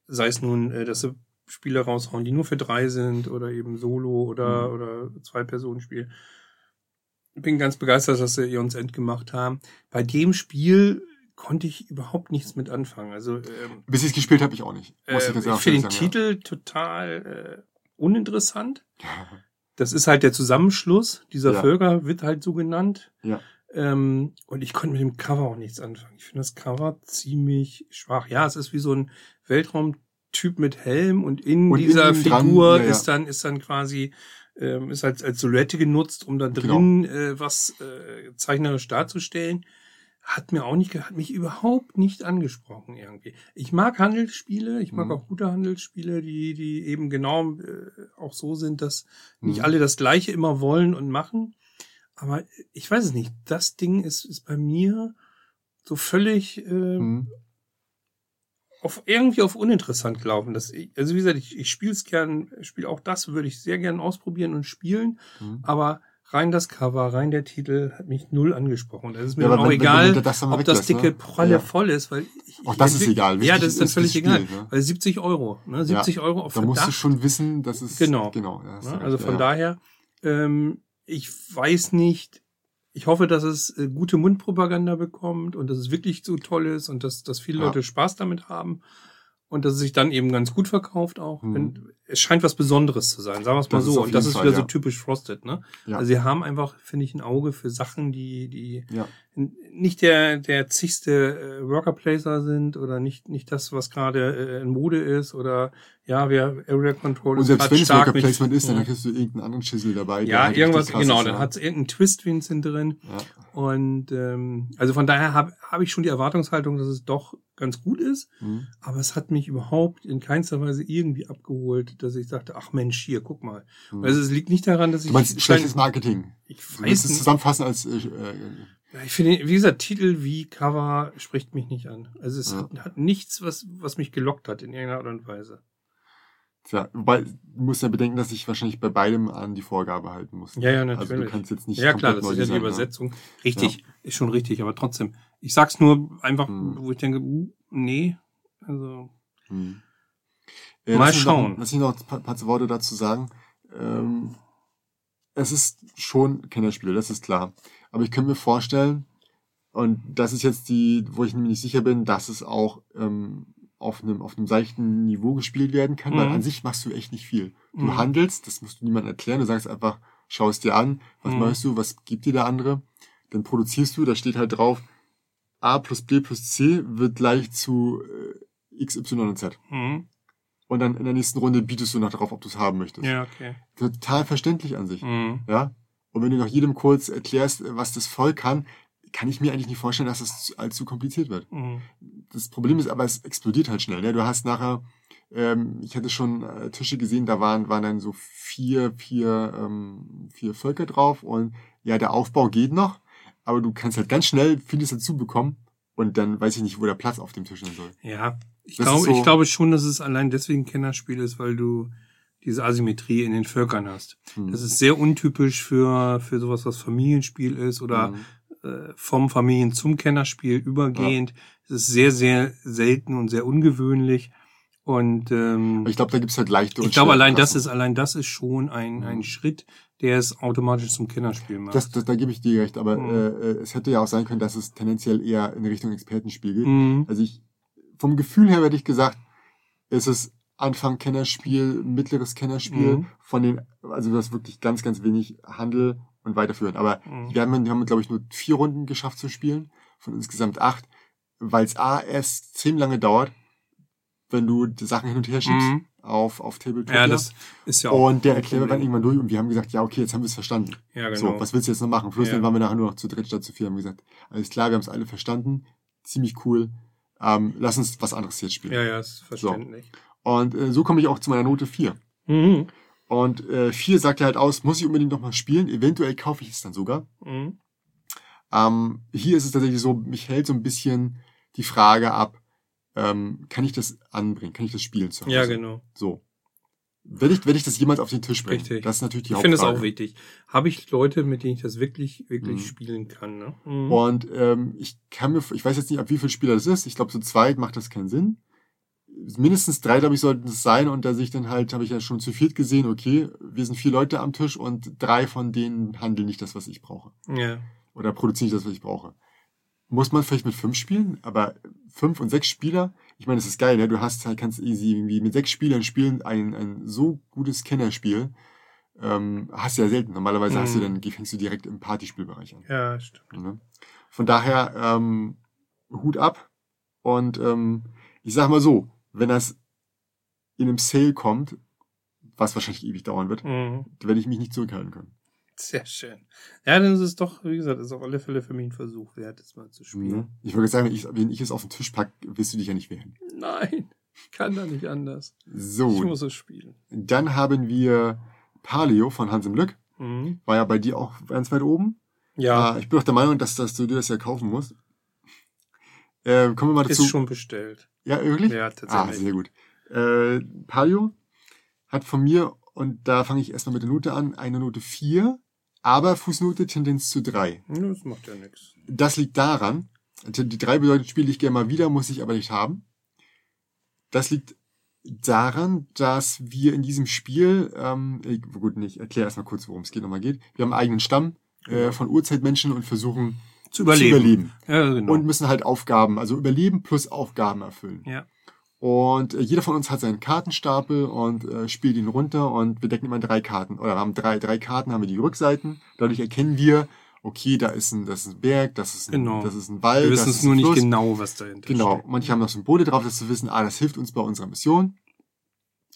Sei es nun, äh, dass sie Spiele raushauen, die nur für drei sind oder eben Solo oder, Mhm. oder Zwei-Personen-Spiel. Bin ganz begeistert, dass sie Eons End gemacht haben. Bei dem Spiel konnte ich überhaupt nichts mit anfangen. Also ähm, Bis ich es gespielt habe, ich auch nicht. Muss äh, ganz ich ehrlich finde den sagen, Titel total äh, uninteressant. Ja. Das ist halt der Zusammenschluss dieser Ja. Völker, wird halt so genannt. Ja. Ähm, und ich konnte mit dem Cover auch nichts anfangen. Ich finde das Cover ziemlich schwach. Ja, es ist wie so ein Weltraumtyp mit Helm und in Und in dieser dran, Figur ja, ja. ist dann ist dann quasi ähm, ist als als Silhouette genutzt, um da Genau. drin äh, was äh, zeichnerisch darzustellen. Hat mir auch nicht, hat mich überhaupt nicht angesprochen irgendwie. Ich mag Handelsspiele, ich mag Mhm. auch gute Handelsspiele, die die eben genau äh, auch so sind, dass nicht Mhm. alle das Gleiche immer wollen und machen. Aber ich weiß es nicht. Das Ding ist, ist bei mir so völlig äh, Mhm. auf irgendwie auf uninteressant gelaufen. Das, ich- also wie gesagt, ich, ich spiele es gern, spiele auch das, würde ich sehr gern ausprobieren und spielen. Mhm. Aber rein das Cover, rein der Titel hat mich null angesprochen. Und es ist mir Ja, auch wenn- wenn- egal, wenn du das ob das dicke ne? Pralle Ja. voll ist, weil ich, Auch das ist egal. Ja, Wichtig das ist dann völlig das egal. Spiel, ne? Weil 70 Euro, ne? 70 Euro auf Da musst du Verdacht. schon wissen, dass es Genau. genau. ja, Ne? Also ja, von ja. daher, ähm, ich weiß nicht, ich hoffe, dass es äh, gute Mundpropaganda bekommt und dass es wirklich so toll ist und dass, dass viele Ja. Leute Spaß damit haben und dass es sich dann eben ganz gut verkauft auch. Mhm. Es scheint was Besonderes zu sein, sagen wir es mal Das so. Und das ist Fall, wieder so ja. typisch Frosted, ne? Ja. Also sie haben einfach, finde ich, ein Auge für Sachen, die, die Ja. nicht der, der zigste äh, Worker Placer sind oder nicht, nicht das, was gerade äh, in Mode ist oder ja, wir Area Control Und selbst wenn es Worker Placement ist, dann Ja. kriegst du irgendeinen anderen Schissel dabei. Ja, irgendwas, genau, ist, dann ja. hat es irgendeinen Twist-Winston drin. Ja. Und ähm, also von daher habe hab ich schon die Erwartungshaltung, dass es doch ganz gut ist. Mhm. Aber es hat mich überhaupt in keinster Weise irgendwie abgeholt, dass ich dachte, ach Mensch, hier, guck mal. Mhm. Also es liegt nicht daran, dass ich. Du meinst schlechtes Marketing. ich Du weiß es nicht. zusammenfassen als äh, äh, Ich finde, wie gesagt, Titel wie Cover spricht mich nicht an. Also es Ja. hat, hat nichts, was, was mich gelockt hat in irgendeiner Art und Weise. Tja, wobei, du musst ja bedenken, dass ich wahrscheinlich bei beidem an die Vorgabe halten muss. Ja, ja, Also du natürlich. kannst jetzt nicht ja, klar, das ist ja die ne? Übersetzung. Richtig, ist schon richtig, aber trotzdem. Ich sag's nur einfach, Hm. wo ich denke, uh, nee, also. Hm. Mal lass mich schauen. Lass mich noch ein paar, paar Worte dazu sagen. Ähm, es ist schon Kennerspiel, das ist klar. Aber ich könnte mir vorstellen, und das ist jetzt die, wo ich mir nicht sicher bin, dass es auch ähm, auf einem auf einem seichten Niveau gespielt werden kann, weil Mhm. an sich machst du echt nicht viel. Du Mhm. handelst, das musst du niemandem erklären, du sagst einfach, schau es dir an, was Mhm. machst du, was gibt dir der andere, dann produzierst du, da steht halt drauf, A plus B plus C wird gleich zu äh, X, Y und Z. Mhm. und dann in der nächsten Runde bietest du noch darauf, ob du es haben möchtest. Ja, okay. Total verständlich an sich. Mhm. Ja. Und wenn du noch jedem kurz erklärst, was das voll kann, kann ich mir eigentlich nicht vorstellen, dass das zu- allzu kompliziert wird. Mhm. Das Problem ist aber, es explodiert halt schnell. Ne? Du hast nachher, ähm, ich hatte schon äh, Tische gesehen, da waren, waren dann so vier, vier, ähm, vier Völker drauf und ja, der Aufbau geht noch, aber du kannst halt ganz schnell vieles dazu bekommen und dann weiß ich nicht, wo der Platz auf dem Tisch sein soll. Ja, ich Das ist so- ich glaube schon, dass es allein deswegen Kennerspiel ist, weil du diese Asymmetrie in den Völkern hast. Hm. Das ist sehr untypisch für, für sowas, was Familienspiel ist oder Mhm. Äh, vom Familien zum Kennerspiel übergehend. Es ist sehr, sehr selten und sehr ungewöhnlich. Und ähm, ich glaube, da gibt's halt leichte und ich glaube, allein das ist, allein das ist schon ein, Mhm. ein Schritt, der es automatisch zum Kennerspiel macht. Das, das, da gebe ich dir recht, aber Mhm. äh, äh, es hätte ja auch sein können, dass es tendenziell eher in Richtung Expertenspiel geht. Mhm. Also ich, vom Gefühl her hätte ich gesagt, ist es Anfang Kennerspiel, mittleres Kennerspiel, Mhm. von den, also du hast wirklich ganz, ganz wenig Handel und weiterführen. Aber Mhm. wir haben, wir haben glaube ich, nur vier Runden geschafft zu spielen, von insgesamt acht, weil es A erst ziemlich lange dauert, wenn du die Sachen hin und her schiebst Mhm. auf, auf Tabletop. Ja, das ist ja auch. und der ein erklärt dann irgendwann durch und wir haben gesagt, ja, okay, jetzt haben wir es verstanden. Ja, genau. So, was willst du jetzt noch machen? Plus Ja. dann waren wir nachher nur noch zu dritt statt zu vier, haben gesagt, alles klar, wir haben es alle verstanden, ziemlich cool, ähm, lass uns was anderes jetzt spielen. ja, ja, ist verständlich. Und äh, so komme ich auch zu meiner Note 4. Mhm. Und äh, 4 sagt ja halt aus, muss ich unbedingt noch mal spielen, eventuell kaufe ich es dann sogar. Mhm. Ähm, hier ist es tatsächlich so, mich hält so ein bisschen die Frage ab, ähm, kann ich das anbringen, kann ich das spielen zu Hause? Ja, genau. So. Werde ich, werde ich das jemals auf den Tisch bringen? Richtig. Das ist natürlich die Ich finde es Hauptfrage. auch wichtig. Habe ich Leute, mit denen ich das wirklich, wirklich Mhm. spielen kann, ne? Mhm. Und ähm, ich kann mir, ich weiß jetzt nicht, ab wie viele Spieler das ist. Ich glaube, zu zweit macht das keinen Sinn. Mindestens drei, glaube ich, sollten es sein. Und da sich dann halt, habe ich ja schon zu viert gesehen, okay, wir sind vier Leute am Tisch und drei von denen handeln nicht das, was ich brauche. Ja. Oder produzieren nicht das, was ich brauche. Muss man vielleicht mit fünf spielen, aber fünf und sechs Spieler, ich meine, das ist geil, ne? Du hast halt, kannst easy irgendwie mit sechs Spielern spielen, ein, ein so gutes Kennerspiel. Ähm, hast du ja selten. Normalerweise hast du Mhm. dann, fängst du direkt im Partyspielbereich an. Ja, stimmt. Ne? Von daher ähm, Hut ab. Und ähm, ich sag mal so, wenn das in einem Sale kommt, was wahrscheinlich ewig dauern wird, Mhm. werde ich mich nicht zurückhalten können. Sehr schön. Ja, dann ist es doch, wie gesagt, ist auf alle Fälle für mich ein Versuch wert, es mal zu spielen. Ne? Ich würde sagen, wenn ich, wenn ich es auf den Tisch pack, wirst du dich ja nicht wehren. Nein, ich kann da nicht anders. Ich So, muss es spielen. dann haben wir Paleo von Hans im Glück. Mhm. War ja bei dir auch ganz weit oben. Ja, Äh, ich bin auch der Meinung, dass, dass du dir das ja kaufen musst. Äh, kommen wir mal dazu. ist schon bestellt. Ja, wirklich? Ja, Ah, tatsächlich. sehr gut. Äh, Palio hat von mir, und da fange ich erstmal mit der Note an, eine Note 4, aber Fußnote Tendenz zu 3. Ja, Das macht ja nichts. Das liegt daran, die 3 bedeutet, spiele ich gerne mal wieder, muss ich aber nicht haben. Das liegt daran, dass wir in diesem Spiel, ähm, äh, gut, nicht, erklär erstmal kurz, worum es geht, nochmal geht. Wir haben einen eigenen Stamm äh, Ja. von Urzeitmenschen und versuchen Zu überleben. zu überleben. Ja, genau. Und müssen halt Aufgaben, also überleben plus Aufgaben erfüllen. ja. Und äh, jeder von uns hat seinen Kartenstapel und äh, spielt ihn runter und wir decken immer drei Karten. Oder wir haben drei, drei Karten, haben wir die Rückseiten. Dadurch erkennen wir, okay, da ist ein, das ist ein Berg, das ist ein, Genau. das ist ein Wald. Wir wissen es nur nicht genau, was dahinter Genau. steckt. Manche haben noch Symbole drauf, dass zu wissen, ah, das hilft uns bei unserer Mission.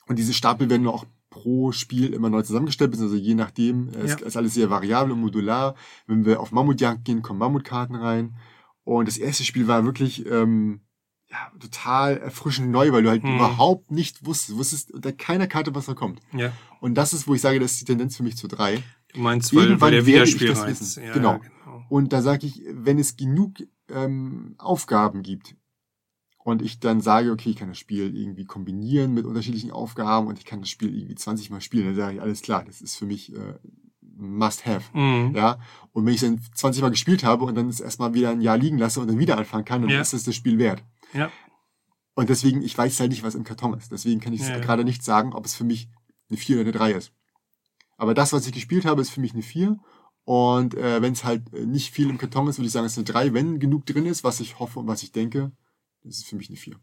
Und diese Stapel werden nur auch pro Spiel immer neu zusammengestellt, beziehungsweise je nachdem, äh, es Ja. ist alles sehr variabel und modular. Wenn wir auf Mammutjagd gehen, kommen Mammutkarten rein. Und das erste Spiel war wirklich ähm, ja, total erfrischend neu, weil du halt Mhm. überhaupt nicht wusstest, wusstest unter keiner Karte, was da kommt. Ja. Und das ist, wo ich sage, das ist die Tendenz für mich zu drei. Du meinst, weil, Irgendwann weil der werde ich das wissen. Ja, Genau. genau. Und da sage ich, wenn es genug ähm, Aufgaben gibt und ich dann sage, okay, ich kann das Spiel irgendwie kombinieren mit unterschiedlichen Aufgaben und ich kann das Spiel irgendwie 20 Mal spielen, dann sage ich, alles klar, das ist für mich äh, must have. Mhm. Ja, und wenn ich dann 20 Mal gespielt habe und dann es erstmal wieder ein Jahr liegen lasse und dann wieder anfangen kann, dann Ja. ist es das Spiel wert. Ja. Und deswegen, ich weiß halt nicht, was im Karton ist. Deswegen kann ich Ja, ja. gerade nicht sagen, ob es für mich eine 4 oder eine 3 ist. Aber das, was ich gespielt habe, ist für mich eine 4. Und äh, wenn es halt äh, nicht viel im Karton ist, würde ich sagen, es ist eine 3. Wenn genug drin ist, was ich hoffe und was ich denke, das ist für mich eine 4.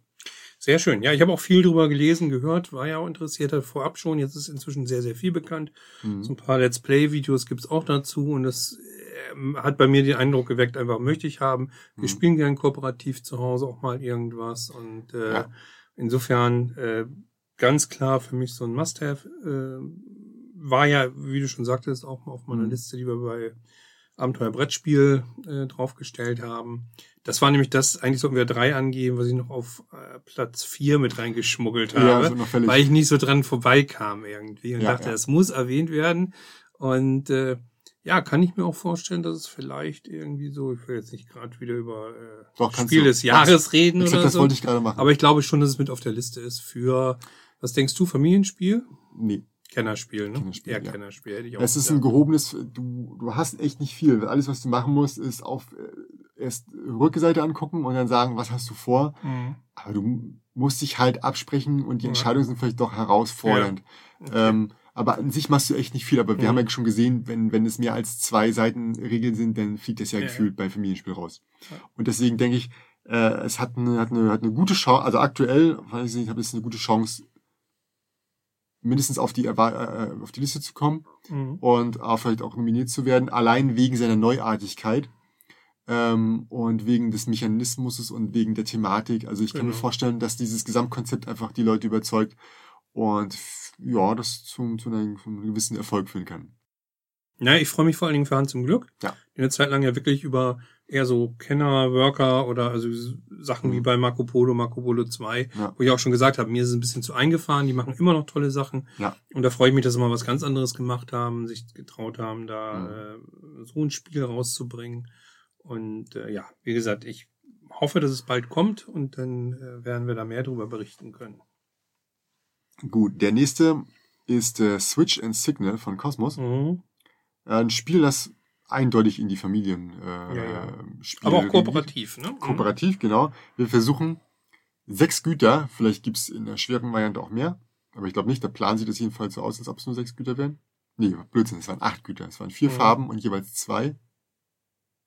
Sehr schön. Ja, ich habe auch viel drüber gelesen, gehört, war ja auch interessiert hat vorab schon. Jetzt ist inzwischen sehr, sehr viel bekannt. Mhm. So ein paar Let's Play-Videos gibt's auch dazu und das ähm, hat bei mir den Eindruck geweckt, einfach möchte ich haben. Wir Mhm. spielen gern kooperativ zu Hause auch mal irgendwas und äh, Ja. insofern äh, ganz klar für mich so ein Must-Have. Äh, war ja, wie du schon sagtest, auch auf meiner mhm. Liste, die wir bei Abenteuer Brettspiel äh, draufgestellt haben. Das war nämlich das, eigentlich sollten wir drei angeben, was ich noch auf äh, Platz vier mit reingeschmuggelt habe, ja, weil ich nicht so dran vorbeikam irgendwie und ja, dachte, es ja. muss erwähnt werden. Und äh, ja, kann ich mir auch vorstellen, dass es vielleicht irgendwie so, ich will jetzt nicht gerade wieder über äh, Doch, Spiel du. des Jahres reden oder das so. Das wollte ich gerade machen. Aber ich glaube schon, dass es mit auf der Liste ist für, was denkst du, Familienspiel? Nee. Kennerspiel, ne? Kennerspiel, ja, ja. Kennerspiel hätte ich auch Es ist ein gehobenes, du, du hast echt nicht viel. Alles, was du machen musst, ist auf äh, erst Rückseite angucken und dann sagen, was hast du vor. Mhm. Aber du musst dich halt absprechen und die Entscheidungen sind vielleicht doch herausfordernd. Ja. Okay. Ähm, aber an sich machst du echt nicht viel. Aber wir mhm. haben ja schon gesehen, wenn, wenn es mehr als zwei Seiten Regeln sind, dann fliegt das ja, ja gefühlt bei Familienspiel raus. Und deswegen denke ich, äh, es hat eine, hat eine, hat eine gute Chance, also aktuell, weiß ich nicht, habe es eine gute Chance, mindestens auf die, äh, auf die Liste zu kommen mhm. und auch vielleicht auch nominiert zu werden, allein wegen seiner Neuartigkeit ähm, und wegen des Mechanismus und wegen der Thematik. Also ich kann genau. mir vorstellen, dass dieses Gesamtkonzept einfach die Leute überzeugt und ja, das zum, zu, einem, zu einem gewissen Erfolg führen kann. Ja, ich freue mich vor allen Dingen für Hans im Glück. Ja. Die eine Zeit lang ja wirklich über eher so Kenner, Worker oder also Sachen mhm. wie bei Marco Polo, Marco Polo 2, ja. wo ich auch schon gesagt habe, mir ist es ein bisschen zu eingefahren, die machen immer noch tolle Sachen. Ja. Und da freue ich mich, dass sie mal was ganz anderes gemacht haben, sich getraut haben, da mhm. äh, so ein Spiel rauszubringen. Und äh, ja, wie gesagt, ich hoffe, dass es bald kommt und dann äh, werden wir da mehr darüber berichten können. Gut, der nächste ist äh, Switch and Signal von Cosmos. Mhm. Ein Spiel, das eindeutig in die Familien äh, ja, ja. Aber auch kooperativ, ne? Kooperativ, genau. Wir versuchen sechs Güter, vielleicht gibt's in der schweren Variante auch mehr, aber ich glaube nicht, da planen sie das jedenfalls so aus, als ob es nur sechs Güter wären. Nee, Blödsinn, es waren acht Güter. Es waren vier mhm. Farben und jeweils zwei.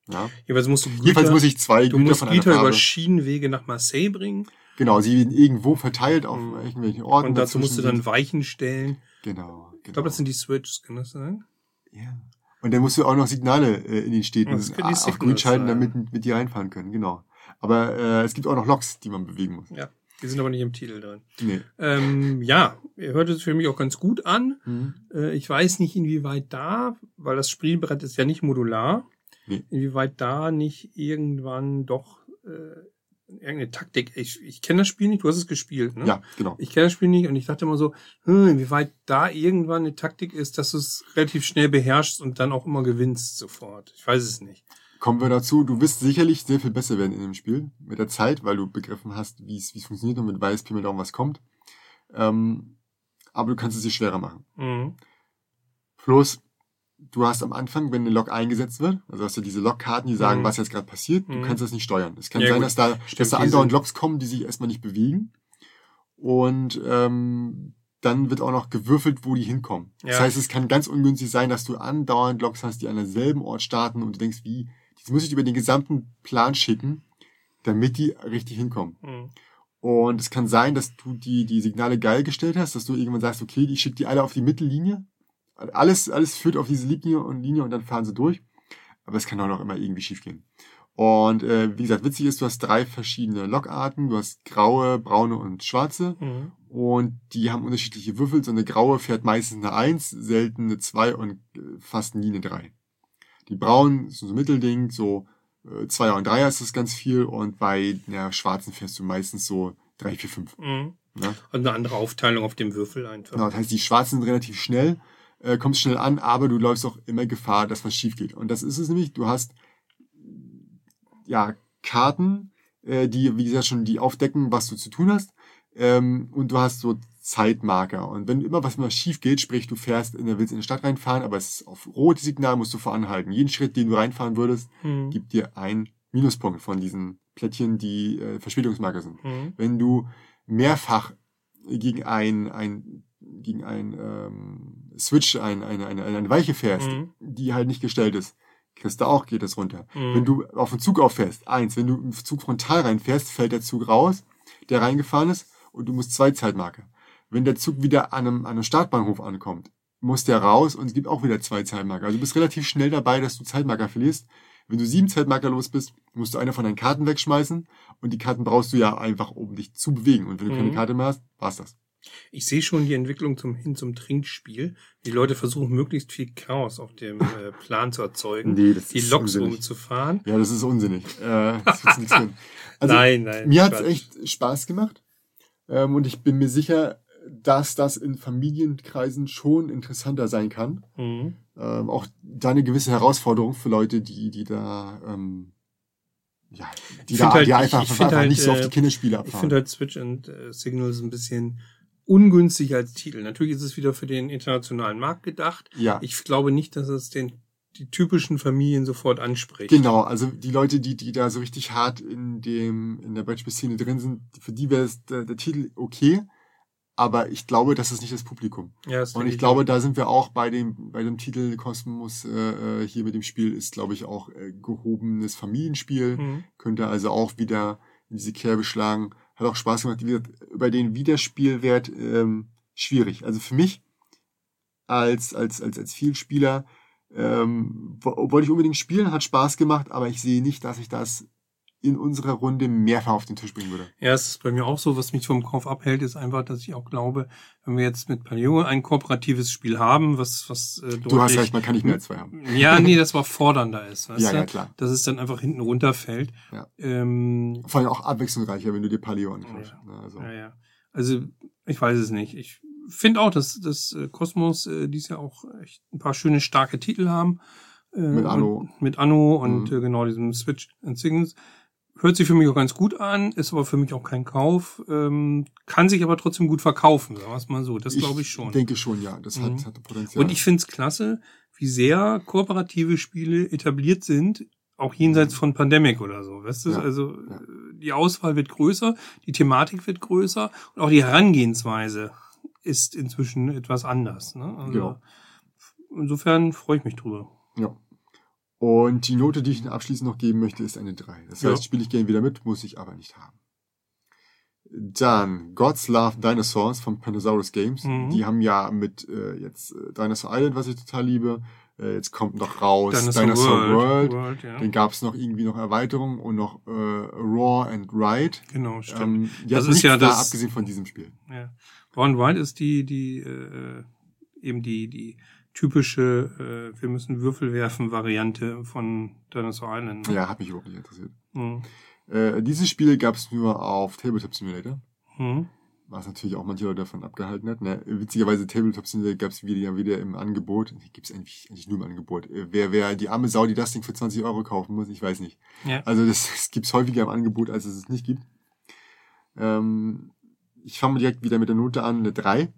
Ja. Jeweils musst du Güter, jeweils muss ich zwei du Güter musst von Güter einer Farbe. über Schienenwege nach Marseille bringen. Genau, sie werden irgendwo verteilt auf mhm. irgendwelchen Orten. Und dazu musst du dann Weichen stellen. Genau. genau. Ich glaube, das sind die Switches, kann das sein? Ja. Und dann musst du auch noch Signale äh, in den Städten auf grün schalten, damit mit die reinfahren können, genau. Aber äh, es gibt auch noch Loks, die man bewegen muss. Ja, die sind aber nicht im Titel drin. Nee. Ähm, ja, hört es für mich auch ganz gut an. Mhm. Äh, ich weiß nicht, inwieweit da, weil das Spielbrett ist ja nicht modular, nee. inwieweit da nicht irgendwann doch äh, irgendeine Taktik. Ich, ich kenne das Spiel nicht, du hast es gespielt, ne? Ja, genau. Ich kenne das Spiel nicht und ich dachte immer so, hm, wie weit da irgendwann eine Taktik ist, dass du es relativ schnell beherrschst und dann auch immer gewinnst sofort. Ich weiß es nicht. Kommen wir dazu, du wirst sicherlich sehr viel besser werden in dem Spiel mit der Zeit, weil du begriffen hast, wie es funktioniert und mit weiß, Pi mal Daumen was kommt. Ähm, aber du kannst es dir schwerer machen. Mhm. Plus, du hast am Anfang, wenn eine Lok eingesetzt wird, also hast du diese Lokkarten, die sagen, mhm. was jetzt gerade passiert, du mhm. kannst das nicht steuern. Es kann ja, sein, gut. dass da, Stimmt, dass da andauernd Loks kommen, die sich erstmal nicht bewegen. Und ähm, dann wird auch noch gewürfelt, wo die hinkommen. Ja. Das heißt, es kann ganz ungünstig sein, dass du andauernd Loks hast, die an derselben Ort starten und du denkst, wie, jetzt muss ich über den gesamten Plan schicken, damit die richtig hinkommen. Mhm. Und es kann sein, dass du die, die Signale geil gestellt hast, dass du irgendwann sagst, okay, ich schicke die alle auf die Mittellinie alles, alles führt auf diese Linie und Linie und dann fahren sie durch. Aber es kann auch noch immer irgendwie schiefgehen. Und äh, wie gesagt, witzig ist, du hast drei verschiedene Lokarten. Du hast graue, braune und schwarze. Mhm. Und die haben unterschiedliche Würfel. So eine graue fährt meistens eine Eins, selten eine Zwei und äh, fast nie eine Drei. Die braunen ist so ein Mittelding, so äh, Zweier und Dreier ist das ganz viel. Und bei der schwarzen fährst du meistens so drei, vier, fünf. Mhm. Ja? Und eine andere Aufteilung auf dem Würfel einfach. Genau, das heißt, die schwarzen sind relativ schnell äh, kommst schnell an, aber du läufst auch immer Gefahr, dass was schief geht. Und das ist es nämlich, du hast ja Karten, äh, die, wie gesagt, schon die aufdecken, was du zu tun hast. Ähm, und du hast so Zeitmarker. Und wenn immer was mal schief geht, sprich, du fährst in der, willst in die Stadt reinfahren, aber es ist auf rotes Signal, musst du voranhalten. Jeden Schritt, den du reinfahren würdest, mhm. gibt dir ein Minuspunkt von diesen Plättchen, die äh, Verspätungsmarker sind. Mhm. Wenn du mehrfach gegen ein, ein gegen ein ähm, Switch, ein, eine, eine, eine Weiche fährst, mhm. die halt nicht gestellt ist, kriegst du auch, geht das runter. Mhm. Wenn du auf den Zug auffährst, eins, wenn du im Zug frontal reinfährst, fällt der Zug raus, der reingefahren ist, und du musst zwei Zeitmarker. Wenn der Zug wieder an einem, an einem Startbahnhof ankommt, muss der raus und es gibt auch wieder zwei Zeitmarker. Also du bist relativ schnell dabei, dass du Zeitmarker verlierst. Wenn du sieben Zeitmarker los bist, musst du eine von deinen Karten wegschmeißen und die Karten brauchst du ja einfach, um dich zu bewegen. Und wenn du mhm. keine Karte mehr hast, war's das. Ich sehe schon die Entwicklung zum hin zum Trinkspiel. Die Leute versuchen möglichst viel Chaos auf dem äh, Plan zu erzeugen, Nee, das die Loks unsinnig. umzufahren. Ja, das ist unsinnig. Äh, das. Also, nein, nein. Mir hat's Quatsch. echt Spaß gemacht. Ähm, und ich bin mir sicher, dass das in Familienkreisen schon interessanter sein kann. Mhm. Ähm, auch da eine gewisse Herausforderung für Leute, die, die da, ähm, ja, die, Ich da, halt- die ich- einfach, ich find einfach halt, nicht so auf äh, die Kinderspiele Ich abfahren. finde halt Switch und äh, Signals ein bisschen ungünstig als Titel. Natürlich ist es wieder für den internationalen Markt gedacht. ja, Ich glaube nicht, dass es den die typischen Familien sofort anspricht. genau. Also die Leute, die, die da so richtig hart in dem, in der Brettspielszene drin sind, für die wäre der, der Titel okay. Aber ich glaube, das ist nicht das Publikum. Ja, das Und ich glaube, da sind wir auch bei dem, bei dem Titel Kosmos äh, äh, hier mit dem Spiel ist, glaube ich, auch äh, gehobenes Familienspiel. Mhm. Könnte also auch wieder in diese Kerbe schlagen. Hat auch Spaß gemacht. Über den Wiederspielwert ähm, schwierig. Also für mich als, als, als, als Vielspieler ähm, wo- wollte ich unbedingt spielen, hat Spaß gemacht, aber ich sehe nicht, dass ich das in unserer Runde mehrfach auf den Tisch bringen würde. Ja, es ist bei mir auch so. Was mich vom Kauf abhält, ist einfach, dass ich auch glaube, wenn wir jetzt mit Paleo ein kooperatives Spiel haben, was, was äh, Du hast deutlich- recht, man kann nicht mehr als zwei haben. Ja, nee, das war fordernder ist, weißt Ja, du? ja, klar. Dass es dann einfach hinten runterfällt. Ja. Ähm, Vor allem auch abwechslungsreicher, wenn du dir Paleo anschaust. Ja. Also, ja, ja. Also, ich weiß es nicht. Ich finde auch, dass das äh, Kosmos äh, dies Jahr auch echt ein paar schöne, starke Titel haben. Äh, Mit Anno. Mit Anno und Mhm. äh, genau diesem Switch and Signals. Hört sich für mich auch ganz gut an, ist aber für mich auch kein Kauf, ähm, kann sich aber trotzdem gut verkaufen, sagen wir es mal so. Das glaube ich schon. denke schon, ja. Das hat, Mhm. hat Potenzial. Und ich finde es klasse, wie sehr kooperative Spiele etabliert sind, auch jenseits von Pandemic oder so. Weißt du, Ja, also ja. äh, die Auswahl wird größer, die Thematik wird größer und auch die Herangehensweise ist inzwischen etwas anders. Ne? Also Genau. Insofern freue ich mich drüber. Ja. Und die Note, die ich Ihnen abschließend noch geben möchte, ist eine 3. Das Ja. heißt, spiele ich gerne wieder mit, muss ich aber nicht haben. Dann Gods Love Dinosaurs von Panosaurus Games. Mhm. Die haben ja mit äh, jetzt äh, Dinosaur Island, was ich total liebe. Äh, jetzt kommt noch raus Dinosaur, Dinosaur World. World. World ja. Dann gab's noch irgendwie noch Erweiterungen und noch äh, Raw and Ride. Genau, stimmt. Ähm, Das ist ja da, das- abgesehen von diesem Spiel. Ja. Born Wild ist die, die, äh, eben die, die typische, äh, wir müssen Würfel werfen Variante von Dinosaur Island. ne? Ja, hat mich überhaupt nicht interessiert. Mhm. Äh, dieses Spiel gab's nur auf Tabletop Simulator. Mhm. was natürlich auch manche Leute davon abgehalten hat. Ne? Witzigerweise Tabletop Simulator gab es wieder, wieder im Angebot. Gibt es eigentlich, eigentlich nur im Angebot. Äh, Wer, wer die arme Sau, die das Ding für 20 Euro kaufen muss, ich weiß nicht. Ja. Also das, das gibt's häufiger im Angebot, als es es nicht gibt. Ähm, ich fange mal direkt wieder mit der Note an, eine 3.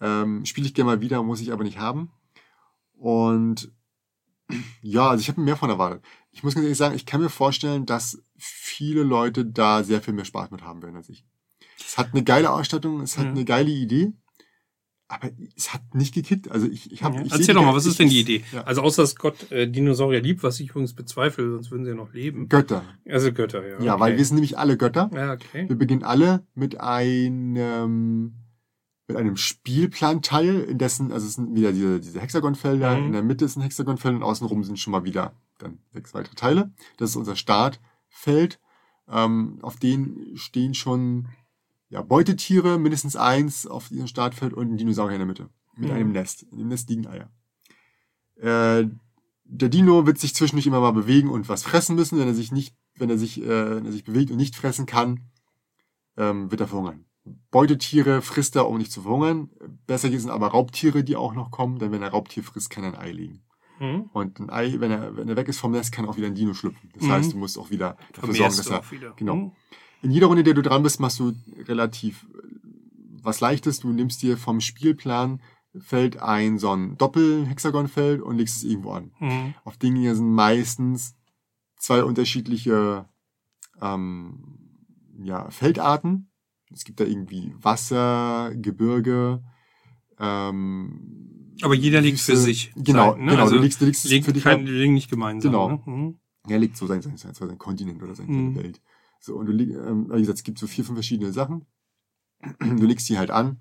Ähm, Spiele ich gerne mal wieder, muss ich aber nicht haben. Und ja, also ich habe mir mehr von erwartet. Ich muss ganz ehrlich sagen, ich kann mir vorstellen, dass viele Leute da sehr viel mehr Spaß mit haben werden als ich. Es hat eine geile Ausstattung, es hat Ja. eine geile Idee, aber es hat nicht gekickt. Also ich, ich habe. Ja. ich Erzähl doch mal, was ist denn die Idee? Ja. Also außer dass Gott äh, Dinosaurier liebt, was ich übrigens bezweifle, sonst würden sie ja noch leben. Götter. Also Götter, ja. Ja, okay. weil wir sind nämlich alle Götter. Ja, okay. Wir beginnen alle mit einem mit einem Spielplanteil, in dessen, also es sind wieder diese, diese Hexagonfelder, Mhm. in der Mitte ist ein Hexagonfeld und außenrum sind schon mal wieder dann sechs weitere Teile. Das ist unser Startfeld. Ähm, auf denen stehen schon ja, Beutetiere, mindestens eins auf diesem Startfeld und ein Dinosaurier in der Mitte. Mit Mhm. einem Nest. In dem Nest liegen Eier. Äh, der Dino wird sich zwischendurch immer mal bewegen und was fressen müssen. Wenn er sich nicht, wenn er sich, äh, wenn er sich bewegt und nicht fressen kann, ähm, wird er verhungern. Beutetiere frisst er, um nicht zu verhungern. Besser sind aber Raubtiere, die auch noch kommen, denn wenn er Raubtier frisst, kann er ein Ei legen. Mhm. Und ein Ei, wenn er, wenn er weg ist vom Nest, kann auch wieder ein Dino schlüpfen. Das Mhm. heißt, du musst auch wieder dafür sorgen, dass er, wieder. genau. Mhm. in jeder Runde, in der du dran bist, machst du relativ was Leichtes. Du nimmst dir vom Spielplanfeld ein so ein Doppel-Hexagonfeld und legst es irgendwo an. Mhm. Auf den hier sind meistens zwei unterschiedliche ähm, ja, Feldarten. Es gibt da irgendwie Wasser, Gebirge, ähm, Aber jeder liegt für sich. Genau, Sein, ne? genau. Also du legst, du legst es liegen, für dich kein, liegen nicht gemeinsam. Genau. Ne? Mhm. Er legt so sein, sein, sein, sein Kontinent oder seine Mhm. Welt. So, und du leg- ähm, wie gesagt, es gibt so vier, fünf verschiedene Sachen. Du legst die halt an.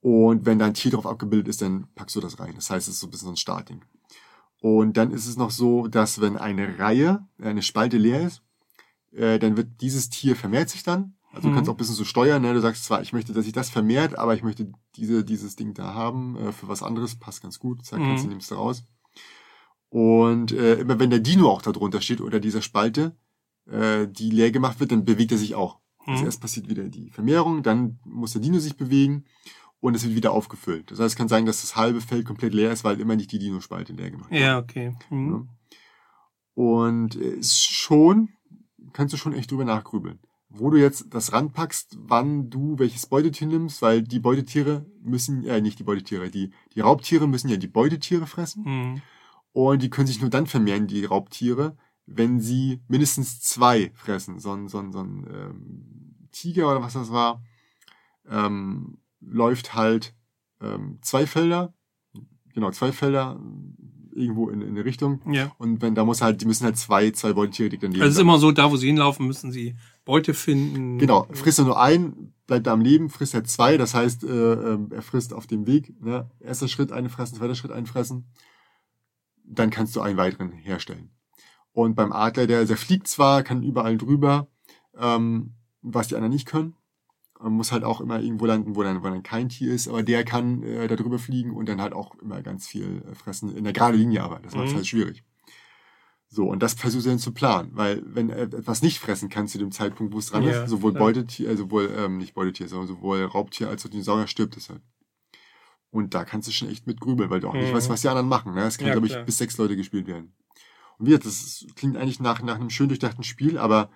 Und wenn da ein Tier drauf abgebildet ist, dann packst du das rein. Das heißt, es ist so ein bisschen so ein Startding. Und dann ist es noch so, dass wenn eine Reihe, eine Spalte leer ist, äh, dann wird dieses Tier vermehrt sich dann Also du kannst auch ein bisschen so steuern, ne? Du sagst zwar, ich möchte, dass sich das vermehrt, aber ich möchte diese, dieses Ding da haben, äh, für was anderes, passt ganz gut, zack, kannst du nimmst du raus. Und äh, immer wenn der Dino auch da drunter steht oder dieser Spalte, äh, die leer gemacht wird, dann bewegt er sich auch. Also erst passiert wieder die Vermehrung, dann muss der Dino sich bewegen und es wird wieder aufgefüllt. Das heißt, es kann sein, dass das halbe Feld komplett leer ist, weil immer nicht die Dino-Spalte leer gemacht wird. Ja, okay. Mhm. Und äh, schon, kannst du schon echt drüber nachgrübeln. Wo du jetzt das ranpackst, wann du welches Beutetier nimmst, weil die Beutetiere müssen, äh, nicht die Beutetiere, die, die Raubtiere müssen ja die Beutetiere fressen. Mhm. Und die können sich nur dann vermehren, die Raubtiere, wenn sie mindestens zwei fressen. So ein, so ein, so ein ähm, Tiger oder was das war, ähm, läuft halt ähm, zwei Felder, genau, zwei Felder irgendwo in, in eine Richtung. Ja. Und wenn da muss halt, die müssen halt zwei, zwei Beutetiere direkt daneben. Also es ist immer so, da wo sie hinlaufen, müssen sie Beute finden. Genau, frisst er nur ein, bleibt er am Leben, frisst er zwei, das heißt, äh, ähm, er frisst auf dem Weg. Ne? Erster Schritt eine fressen, zweiter Schritt einen fressen. Dann kannst du einen weiteren herstellen. Und beim Adler, der, der fliegt zwar, kann überall drüber, ähm, was die anderen nicht können. Man muss halt auch immer irgendwo landen, wo dann, wo dann kein Tier ist, aber der kann äh, da drüber fliegen und dann halt auch immer ganz viel äh, fressen, in der gerade Linie aber. Das macht es Mhm. halt schwierig. So, und das versuchst du dann zu planen, weil wenn er etwas nicht fressen kann zu dem Zeitpunkt, wo es dran Ja, ist, sowohl klar. Beutetier, äh, sowohl, ähm, nicht Beutetier, sondern sowohl Raubtier als auch Dinosaurier stirbt es halt. Und da kannst du schon echt mit grübeln, weil du auch nicht Mhm. weißt, was die anderen machen. Ne? Es kann, Ja, glaube ich, klar. bis sechs Leute gespielt werden. Und wie das ist, klingt eigentlich nach, nach einem schön durchdachten Spiel, aber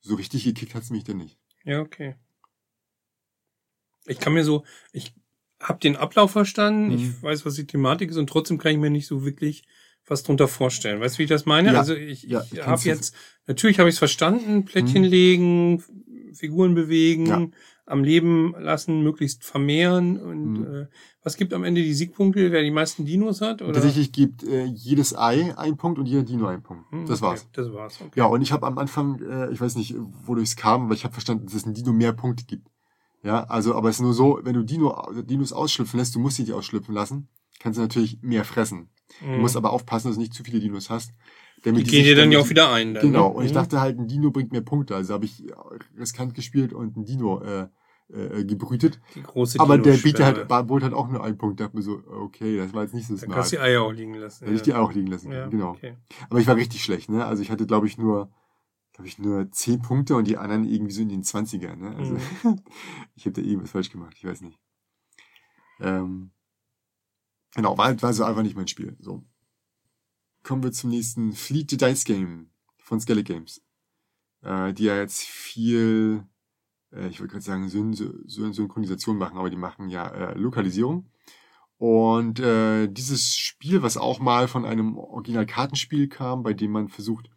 so richtig gekickt hat's mich denn nicht. Ja, okay. Ich kann mir so, ich habe den Ablauf verstanden, Mhm. ich weiß, was die Thematik ist und trotzdem kann ich mir nicht so wirklich was drunter vorstellen. Weißt du, wie ich das meine? Ja, also ich, ja, ich habe jetzt, natürlich habe ich es verstanden, Plättchen Mhm. legen, Figuren bewegen, Ja. am Leben lassen, möglichst vermehren und Mhm. äh, was gibt am Ende die Siegpunkte, wer die meisten Dinos hat? Oder? Tatsächlich gibt äh, jedes Ei einen Punkt und jeder Dino einen Punkt. Hm, Das okay, war's. Das war's. Okay. Ja, und ich habe am Anfang, äh, ich weiß nicht, wodurch es kam, aber ich habe verstanden, dass es ein Dino mehr Punkte gibt. Ja, also, aber es ist nur so, wenn du Dino, Dinos ausschlüpfen lässt, du musst sie nicht ausschlüpfen lassen, kannst du natürlich mehr fressen. Du Mhm. musst aber aufpassen, dass du nicht zu viele Dinos hast. Damit die gehen dir dann ja auch wieder ein. Dann, Genau, ne? und ich Mhm. dachte halt, ein Dino bringt mehr Punkte. Also habe ich riskant gespielt und ein Dino äh, äh, gebrütet. die große Aber der halt, war- bot halt auch nur einen Punkt. Da dachte mir so, okay, das war jetzt nicht so Da smart. kannst du die Eier auch liegen lassen. Hätte ich die auch liegen lassen ja, genau. Okay. Aber ich war richtig schlecht, ne? Also ich hatte, glaube ich, nur, glaube ich, nur 10 Punkte und die anderen irgendwie so in den 20ern, ne? Also Mhm. ich habe da irgendwas falsch gemacht, ich weiß nicht. Ähm, genau, war, war so einfach nicht mein Spiel. So. Kommen wir zum nächsten Fleet the Dice Game von Skellig Games. Äh, die ja jetzt viel, äh, ich wollte gerade sagen, Syn Syn Synchronisation machen, aber die machen ja äh, Lokalisierung. Und äh, dieses Spiel, was auch mal von einem Original-Kartenspiel kam, bei dem man versucht,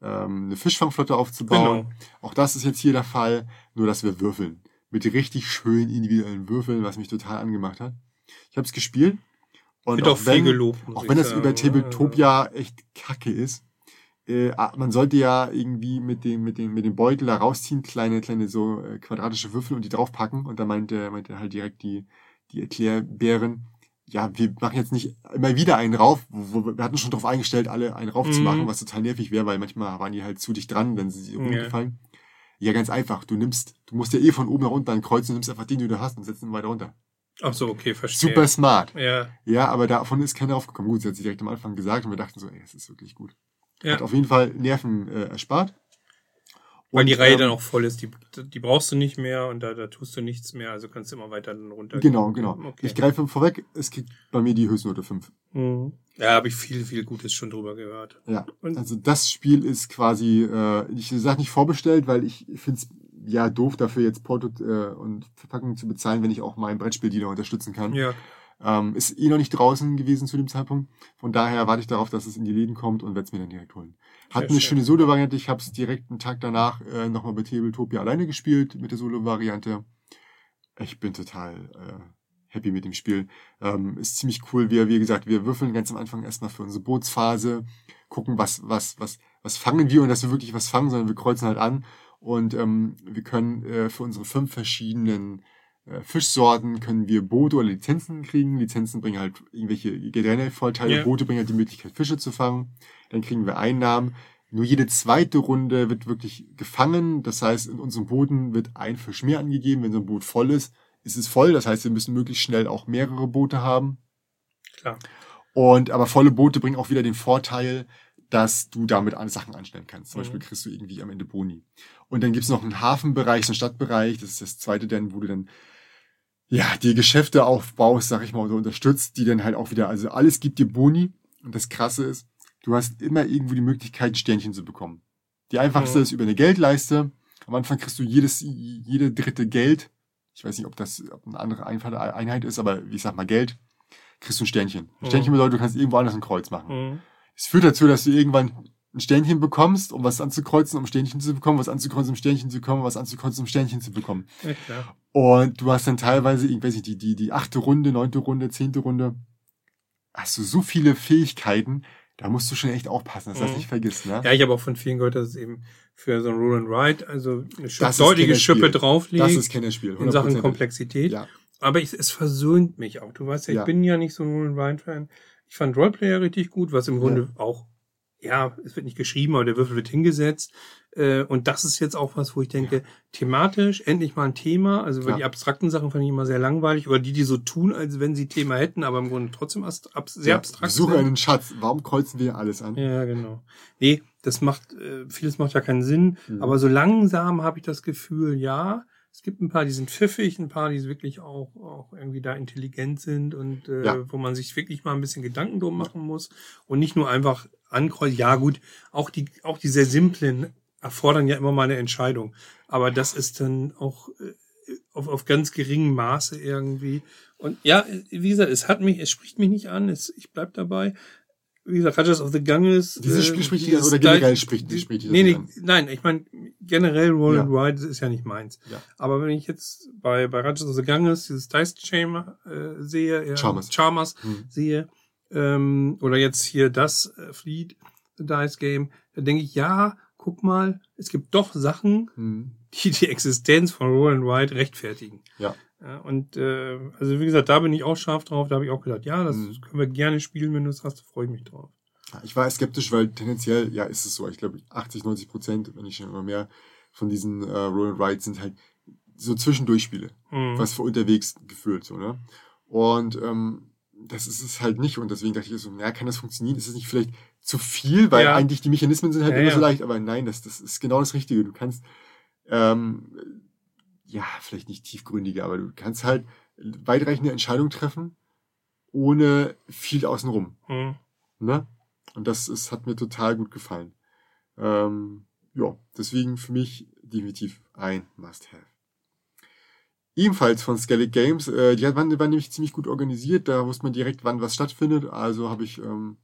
ähm, eine Fischfangflotte aufzubauen. Genau. Auch das ist jetzt hier der Fall, nur dass wir würfeln. Mit richtig schönen individuellen Würfeln, was mich total angemacht hat. Ich habe es gespielt. Und Wird auch viel wenn, gelobt. auch wenn das sagen, über? Tabletopia echt kacke ist, äh, ah, man sollte ja irgendwie mit dem, mit dem, mit dem Beutel da rausziehen, kleine, kleine so äh, quadratische Würfel und die draufpacken. Und dann meinte, meinte halt direkt die, die Erklärbären, ja, wir machen jetzt nicht immer wieder einen rauf, wo, wo, wir hatten schon darauf eingestellt, alle einen rauf zu Mhm. machen, was total nervig wäre, weil manchmal waren die halt zu dicht dran, wenn sie Ja. runtergefallen. Ja, ganz einfach. Du nimmst, du musst ja eh von oben nach unten ankreuzen, du nimmst einfach den, den du hast und setzt ihn weiter runter. Ach so, okay, verstehe. Super smart. Ja, Ja, aber davon ist keiner aufgekommen. Gut, sie hat sie direkt am Anfang gesagt und wir dachten so, ey, das ist wirklich gut. ja. Hat auf jeden Fall Nerven äh, erspart. Weil Und, die Reihe ähm, dann auch voll ist, die, die brauchst du nicht mehr und da, da tust du nichts mehr, also kannst du immer weiter dann runter. Genau, genau. Okay. Ich greife vorweg, es kriegt bei mir die Höchstnote 5. Mhm. Ja, habe ich viel, viel Gutes schon drüber gehört. Ja, Und- also das Spiel ist quasi, äh, ich sag nicht vorbestellt, weil ich finde es ja doof, dafür jetzt Porto äh, und Verpackung zu bezahlen, wenn ich auch mal einen Brettspieldealer unterstützen kann. Ja, Ähm, ist eh noch nicht draußen gewesen zu dem Zeitpunkt. Von daher warte ich darauf, dass es in die Läden kommt und werde es mir dann direkt holen. Hat eine schön. schöne Solo-Variante. Ich habe es direkt einen Tag danach äh, nochmal bei Tabletopia alleine gespielt mit der Solo-Variante. Ich bin total äh, happy mit dem Spiel. Ähm, ist ziemlich cool. Wir, wie gesagt, wir würfeln ganz am Anfang erstmal für unsere Bootsphase, gucken, was, was, was, was fangen wir und dass wir wirklich was fangen, sondern wir kreuzen halt an und ähm, wir können äh, für unsere fünf verschiedenen äh, Fischsorten können wir Boote oder Lizenzen kriegen. Lizenzen bringen halt irgendwelche generell Vorteile. Ja. Boote bringen halt die Möglichkeit, Fische zu fangen. Dann kriegen wir Einnahmen. Nur jede zweite Runde wird wirklich gefangen. Das heißt, in unserem Boden wird ein Fisch mehr angegeben. Wenn so ein Boot voll ist, ist es voll. Das heißt, wir müssen möglichst schnell auch mehrere Boote haben. Klar. Und aber volle Boote bringen auch wieder den Vorteil, dass du damit Sachen anstellen kannst. Zum mhm. Beispiel kriegst du irgendwie am Ende Boni. Und dann gibt's noch einen Hafenbereich, einen Stadtbereich. Das ist das zweite dann, wo du dann ja die Geschäfte aufbaust, sag ich mal, oder unterstützt, die dann halt auch wieder, also alles gibt dir Boni. Und das Krasse ist, du hast immer irgendwo die Möglichkeit, ein Sternchen zu bekommen. Die einfachste mhm. ist über eine Geldleiste. Am Anfang kriegst du jedes, jede dritte Geld. Ich weiß nicht, ob das ob eine andere Einheit ist, aber ich sag mal Geld. Kriegst du ein Sternchen. Ein Sternchen mhm. bedeutet, du kannst irgendwo anders ein Kreuz machen. Mhm. Es führt dazu, dass du irgendwann ein Sternchen bekommst, um was anzukreuzen, um Sternchen zu bekommen, was anzukreuzen, um Sternchen zu bekommen, was anzukreuzen, um Sternchen zu bekommen. Ja, klar. Und du hast dann teilweise, ich weiß nicht, die, die, die achte Runde, neunte Runde, zehnte Runde, hast du so viele Fähigkeiten, da musst du schon echt aufpassen, dass du mhm. das nicht vergisst, ne? Ja, ich habe auch von vielen gehört, dass es eben für so ein Roll and Ride, also eine das deutliche Schippe drauflegt. Das ist Kennerspiel. In Sachen Komplexität. Ja. Aber ich, es versöhnt mich auch. Du weißt ja, ich ja. bin ja nicht so ein Roll and Ride Fan. Ich fand Roleplayer richtig gut, was im Grunde ja. auch ja, es wird nicht geschrieben, aber der Würfel wird hingesetzt. Äh, und das ist jetzt auch was, wo ich denke, thematisch endlich mal ein Thema. Also weil die abstrakten Sachen fand ich immer sehr langweilig. Oder die, die so tun, als wenn sie Thema hätten, aber im Grunde trotzdem ab, sehr abstrakt Suche einen Schatz. Warum kreuzen wir alles an? Ja, genau. Nee, das macht, äh, vieles macht ja keinen Sinn. Mhm. Aber so langsam habe ich das Gefühl, ja, es gibt ein paar, die sind pfiffig, ein paar, die wirklich auch, auch irgendwie da intelligent sind und äh, ja. wo man sich wirklich mal ein bisschen Gedanken drum machen muss und nicht nur einfach ankreuzen. Ja gut, auch die, auch die sehr simplen erfordern ja immer mal eine Entscheidung. Aber das ist dann auch äh, auf, auf ganz geringem Maße irgendwie. Und ja, wie gesagt, es hat mich, es spricht mich nicht an, es, ich bleib dabei wie gesagt, Rajas of the Ganges. Dieses Spiel äh, spricht dich oder generell spricht, die, spricht Nee, nee, nein, ich meine, generell Roll ja. and Ride ist ja nicht meins. Ja. Aber wenn ich jetzt bei, bei Rajas of the Ganges dieses Dice Chamber äh, sehe, äh, Charmers, Charmers hm. sehe, ähm, oder jetzt hier das äh, Fleet Dice Game, da denke ich, ja, guck mal, es gibt doch Sachen, hm. die die Existenz von Roll and Ride rechtfertigen. Ja. Ja, und äh, also wie gesagt, da bin ich auch scharf drauf. Da habe ich auch gedacht, ja, das mhm. können wir gerne spielen, wenn du es hast, freue ich mich drauf. Ich war skeptisch, weil tendenziell, ja, ist es so. Ich glaube, 80, 90 Prozent, wenn nicht schon immer mehr, von diesen äh, Roll and Ride sind halt so Zwischendurchspiele, mhm. was für unterwegs gefühlt, so, ne? Und ähm, das ist es halt nicht. Und deswegen dachte ich so, ja, kann das funktionieren? Ist es nicht vielleicht zu viel? Weil ja. eigentlich die Mechanismen sind halt ja, immer so leicht. Aber nein, das, das ist genau das Richtige. Du kannst ähm, ja, vielleicht nicht tiefgründige, aber du kannst halt weitreichende Entscheidungen treffen, ohne viel außenrum. Mhm. Ne? Und das ist, hat mir total gut gefallen. Ähm, ja, deswegen für mich definitiv ein Must-Have. Ebenfalls von Skellig Games, äh, die waren, waren nämlich ziemlich gut organisiert, da wusste man direkt, wann was stattfindet. Also habe ich ähm,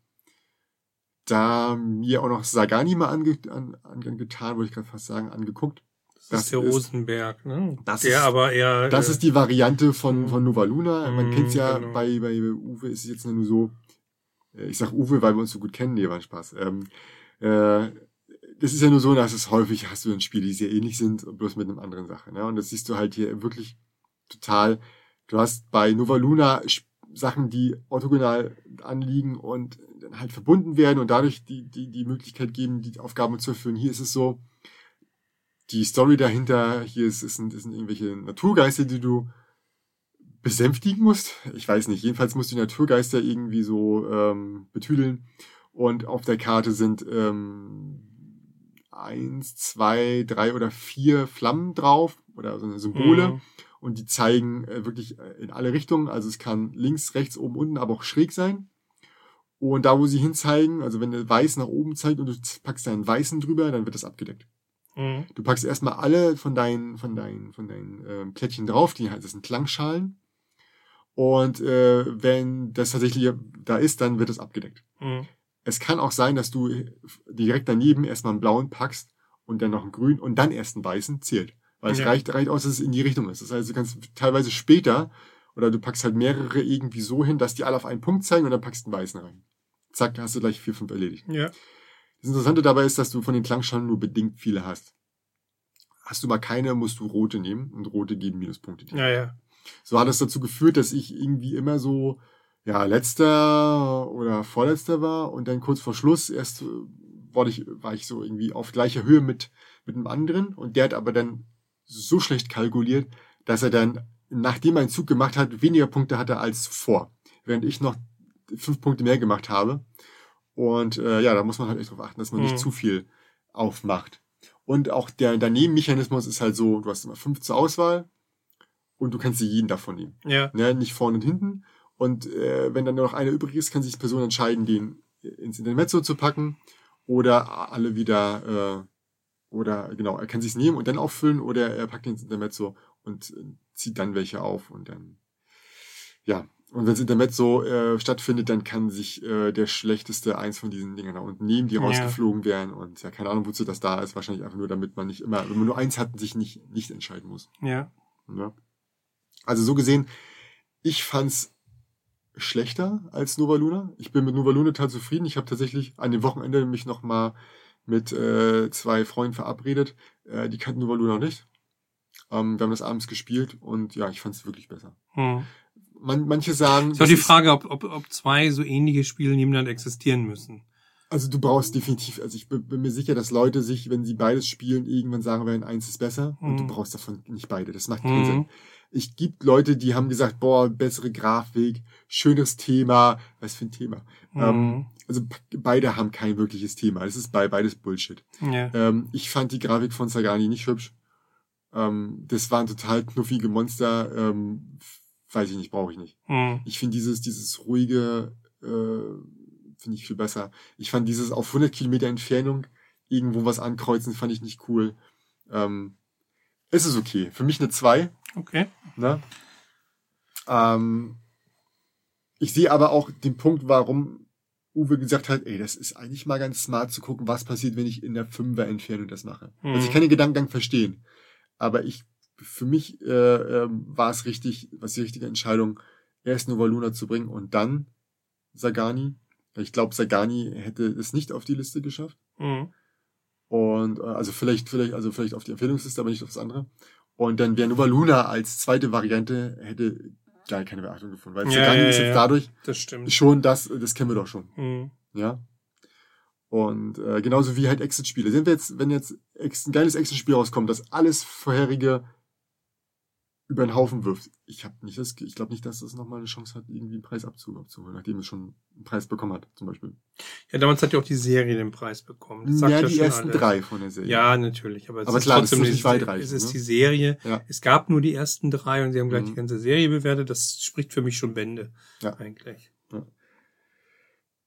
da mir auch noch Sagani mal ange, an, angetan, wollte ich gerade fast sagen, angeguckt. Das, ist der Rosenberg, ne? Das der ist, aber eher. Das äh, ist die Variante von, von Nova Luna. Man mm, kennt's ja genau. bei, bei Uwe ist es jetzt nur so, äh, ich sag Uwe, weil wir uns so gut kennen, nee, war ein Spaß. Ähm, äh, das ist ja nur so, dass es häufig hast du dann Spiele, die sehr ähnlich sind, bloß mit einer anderen Sache. Ne? Und das siehst du halt hier wirklich total. Du hast bei Nova Luna Sachen, die orthogonal anliegen und dann halt verbunden werden und dadurch die, die, die Möglichkeit geben, die Aufgaben zu erfüllen. Hier ist es so, die Story dahinter, hier ist, ist, sind, sind irgendwelche Naturgeister, die du besänftigen musst. Ich weiß nicht. Jedenfalls musst du die Naturgeister irgendwie so ähm, betüdeln. Und auf der Karte sind ähm, eins, zwei, drei oder vier Flammen drauf oder so eine Symbole. Mhm. Und die zeigen äh, wirklich äh, in alle Richtungen. Also es kann links, rechts, oben, unten, aber auch schräg sein. Und da, wo sie hinzeigen, also wenn der Weiß nach oben zeigt und du packst deinen Weißen drüber, dann wird das abgedeckt. Mhm. Du packst erstmal alle von deinen, von deinen, von deinen äh, Plättchen drauf, die das sind Klangschalen. Und äh, wenn das tatsächlich da ist, dann wird es abgedeckt. Mhm. Es kann auch sein, dass du direkt daneben erstmal einen blauen packst und dann noch einen grünen und dann erst einen weißen zählt. Weil ja. es reicht, reicht aus, dass es in die Richtung ist. Das heißt, du kannst teilweise später oder du packst halt mehrere irgendwie so hin, dass die alle auf einen Punkt zeigen und dann packst du einen weißen rein. Zack, hast du gleich vier, fünf erledigt. Ja. Das Interessante dabei ist, dass du von den Klangschalen nur bedingt viele hast. Hast du mal keine, musst du rote nehmen und rote geben Minuspunkte. Ja, ja. So hat es dazu geführt, dass ich irgendwie immer so, ja, letzter oder vorletzter war und dann kurz vor Schluss erst äh, war ich, war ich so irgendwie auf gleicher Höhe mit, mit einem anderen und der hat aber dann so schlecht kalkuliert, dass er dann, nachdem er einen Zug gemacht hat, weniger Punkte hatte als vor. Während ich noch fünf Punkte mehr gemacht habe. Und äh, ja, da muss man halt echt drauf achten, dass man mhm. nicht zu viel aufmacht. Und auch der Daneben-Mechanismus ist halt so, du hast immer fünf zur Auswahl und du kannst dir jeden davon nehmen. Ja. Ne, nicht vorne und hinten. Und äh, wenn dann nur noch einer übrig ist, kann sich die Person entscheiden, den ins Intermezzo zu packen oder alle wieder äh, oder genau, er kann sich nehmen und dann auffüllen oder er packt den ins Intermezzo und äh, zieht dann welche auf und dann ja, und wenn das Intermezzo äh, stattfindet, dann kann sich äh, der schlechteste eins von diesen Dingern da unten nehmen, die ja. rausgeflogen wären. Und ja, keine Ahnung, wozu das da ist. Wahrscheinlich einfach nur, damit man nicht immer, wenn man nur eins hat, sich nicht, nicht entscheiden muss. Ja. ja. Also so gesehen, ich fand's schlechter als Nova Luna. Ich bin mit Nova Luna total zufrieden. Ich habe tatsächlich an dem Wochenende mich noch mal mit äh, zwei Freunden verabredet. Äh, die kannten Nova Luna noch nicht. Ähm, wir haben das abends gespielt und ja, ich fand es wirklich besser. Hm. Man, manche sagen. ist auch die Frage, ob, ob, ob zwei so ähnliche Spiele nebeneinander existieren müssen. Also du brauchst definitiv, also ich bin, mir sicher, dass Leute sich, wenn sie beides spielen, irgendwann sagen werden, eins ist besser mhm. und du hm. brauchst davon nicht beide. Das macht keinen mhm. Sinn. Ich gibt Leute, die haben gesagt, boah, bessere Grafik, schönes Thema. Was für ein Thema? Mhm. Ähm, also beide haben kein wirkliches Thema. Das ist bei beides Bullshit. Ja. Ähm, ich fand die Grafik von Sagani nicht hübsch. Ähm, das waren total knuffige Monster. Ähm, weiß ich nicht, brauche ich nicht. Mhm. Ich finde dieses, dieses ruhige, äh, finde ich viel besser. Ich fand dieses auf 100 Kilometer Entfernung irgendwo was ankreuzen, fand ich nicht cool. Ähm, es ist okay. Für mich eine 2. Okay. Ne? Ähm, ich sehe aber auch den Punkt, warum Uwe gesagt hat, ey, das ist eigentlich mal ganz smart zu gucken, was passiert, wenn ich in der Fünfer Entfernung das mache. Mhm. Also ich kann den Gedankengang verstehen. Aber ich, für mich äh, äh, war es richtig, was die richtige Entscheidung, erst Nova Luna zu bringen und dann Sagani. Ich glaube, Sagani hätte es nicht auf die Liste geschafft. Mhm. Und äh, also vielleicht, vielleicht, also vielleicht auf die Empfehlungsliste, aber nicht aufs andere. Und dann wäre Nova Luna als zweite Variante hätte gar keine Beachtung gefunden. Weil ja, ja, ist jetzt dadurch das schon das, das kennen wir doch schon. Mhm. Ja. Und äh, genauso wie halt Exit-Spiele. Sind wir jetzt, wenn jetzt ein geiles Exit-Spiel rauskommt, das alles vorherige über den Haufen wirft. Ich habe nicht das, ich glaube nicht, dass das nochmal eine Chance hat, irgendwie einen Preis abzuholen, nachdem es schon einen Preis bekommen hat, zum Beispiel. Ja, damals hat ja auch die Serie den Preis bekommen. Das sagt ja, die ersten alles. drei von der Serie. Ja, natürlich. Aber, aber es klar, ist trotzdem das ist nicht weitreichend. Es ist ne? die Serie. Ja. Es gab nur die ersten drei und sie haben gleich mhm. die ganze Serie bewertet. Das spricht für mich schon Bände. Ja. Eigentlich. Ja.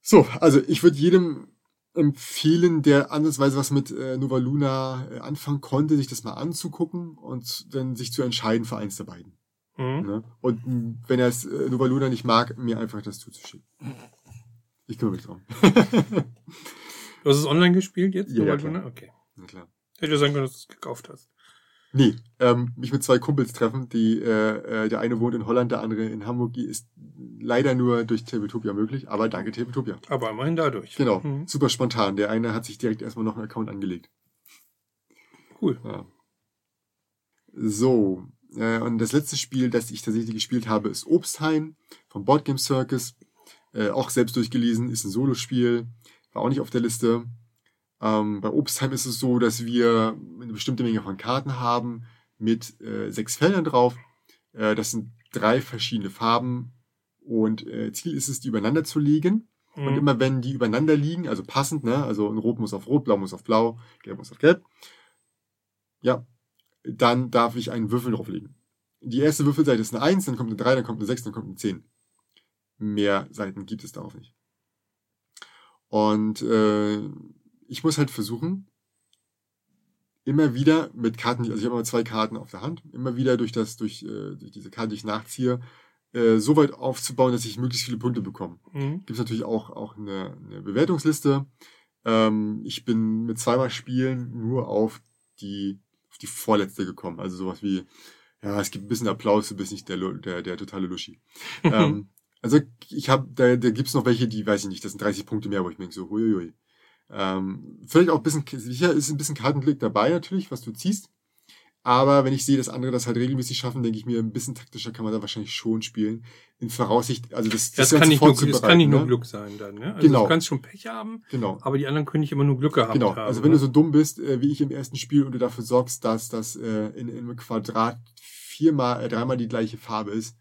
So, also ich würde jedem empfehlen, der andersweise was mit äh, Nova Luna äh, anfangen konnte, sich das mal anzugucken und dann sich zu entscheiden für eins der beiden. Mhm. Ne? Und wenn er es äh, Nova Luna nicht mag, mir einfach das zuzuschicken. Ich kümmere mich drum. du hast es online gespielt jetzt? Ja, Nova ja, Luna? Okay. Na klar. Hätte ich sagen können, dass du es gekauft hast. Nee, ähm, mich mit zwei Kumpels treffen, die äh, äh, der eine wohnt in Holland, der andere in Hamburg, die ist leider nur durch Tabletopia möglich, aber danke Tabletopia. Aber immerhin dadurch. Genau, mhm. super spontan. Der eine hat sich direkt erstmal noch einen Account angelegt. Cool. Ja. So, äh, und das letzte Spiel, das ich tatsächlich gespielt habe, ist Obstheim vom Boardgame Circus. Äh, auch selbst durchgelesen, ist ein Solospiel, war auch nicht auf der Liste. Ähm, bei Obstheim ist es so, dass wir eine bestimmte Menge von Karten haben mit äh, sechs Feldern drauf. Äh, das sind drei verschiedene Farben und äh, Ziel ist es, die übereinander zu legen. Mhm. Und immer wenn die übereinander liegen, also passend, ne, also ein Rot muss auf Rot, Blau muss auf Blau, Gelb muss auf Gelb, ja, dann darf ich einen Würfel drauflegen. Die erste Würfelseite ist eine 1, dann kommt eine 3, dann kommt eine 6, dann kommt eine 10. Mehr Seiten gibt es darauf nicht. Und äh, ich muss halt versuchen, immer wieder mit Karten, also ich habe immer zwei Karten auf der Hand, immer wieder durch das, durch, äh, durch diese Karte, die ich nachziehe, äh, so weit aufzubauen, dass ich möglichst viele Punkte bekomme. Mhm. Gibt es natürlich auch, auch eine, eine Bewertungsliste. Ähm, ich bin mit zweimal Spielen nur auf die, auf die vorletzte gekommen. Also sowas wie, ja, es gibt ein bisschen Applaus, du bist nicht der, der, der totale Luschi. ähm, also ich habe, da, da gibt's noch welche, die weiß ich nicht, das sind 30 Punkte mehr, wo ich mir denke so, huiuiui. Ähm, vielleicht auch ein bisschen, sicher ist ein bisschen Kartenblick dabei natürlich, was du ziehst. Aber wenn ich sehe, dass andere das halt regelmäßig schaffen, denke ich mir, ein bisschen taktischer kann man da wahrscheinlich schon spielen. In Voraussicht, also das, das, das, kann, nicht nur, das kann nicht nur ne? Glück sein dann. Ne? Also genau. Du kannst schon Pech haben, genau. aber die anderen können nicht immer nur Glück gehabt genau. haben. Also wenn ne? du so dumm bist, äh, wie ich im ersten Spiel, und du dafür sorgst, dass das äh, in, in einem Quadrat viermal, äh, dreimal die gleiche Farbe ist,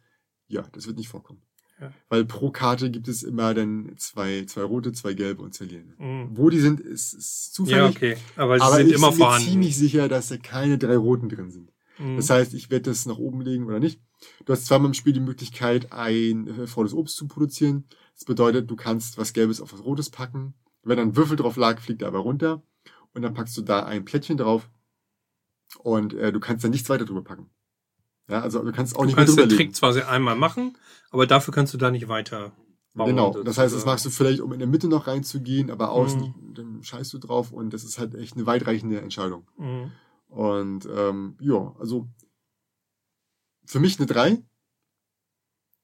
ja, das wird nicht vorkommen. Ja. Weil pro Karte gibt es immer dann zwei, zwei rote, zwei gelbe und zwei lilane. Mhm. Wo die sind, ist, ist zufällig. Ja, okay. Aber sie aber sind ich immer bin mir vorhanden. ziemlich sicher, dass da keine drei roten drin sind. Mhm. Das heißt, ich werde das nach oben legen oder nicht. Du hast zweimal im Spiel die Möglichkeit, ein äh, faules Obst zu produzieren. Das bedeutet, du kannst was Gelbes auf was Rotes packen. Wenn dann ein Würfel drauf lag, fliegt er aber runter. Und dann packst du da ein Plättchen drauf. Und äh, du kannst dann nichts weiter drüber packen. Ja, also du kannst auch du nicht kannst mehr den Trick zwar sehr einmal machen, aber dafür kannst du da nicht weiter bauen. Genau, das heißt, das sozusagen. machst du vielleicht, um in der Mitte noch reinzugehen, aber außen, Mhm. dann scheißt du drauf und das ist halt echt eine weitreichende Entscheidung. Mhm. Und ähm, ja, also für mich eine 3.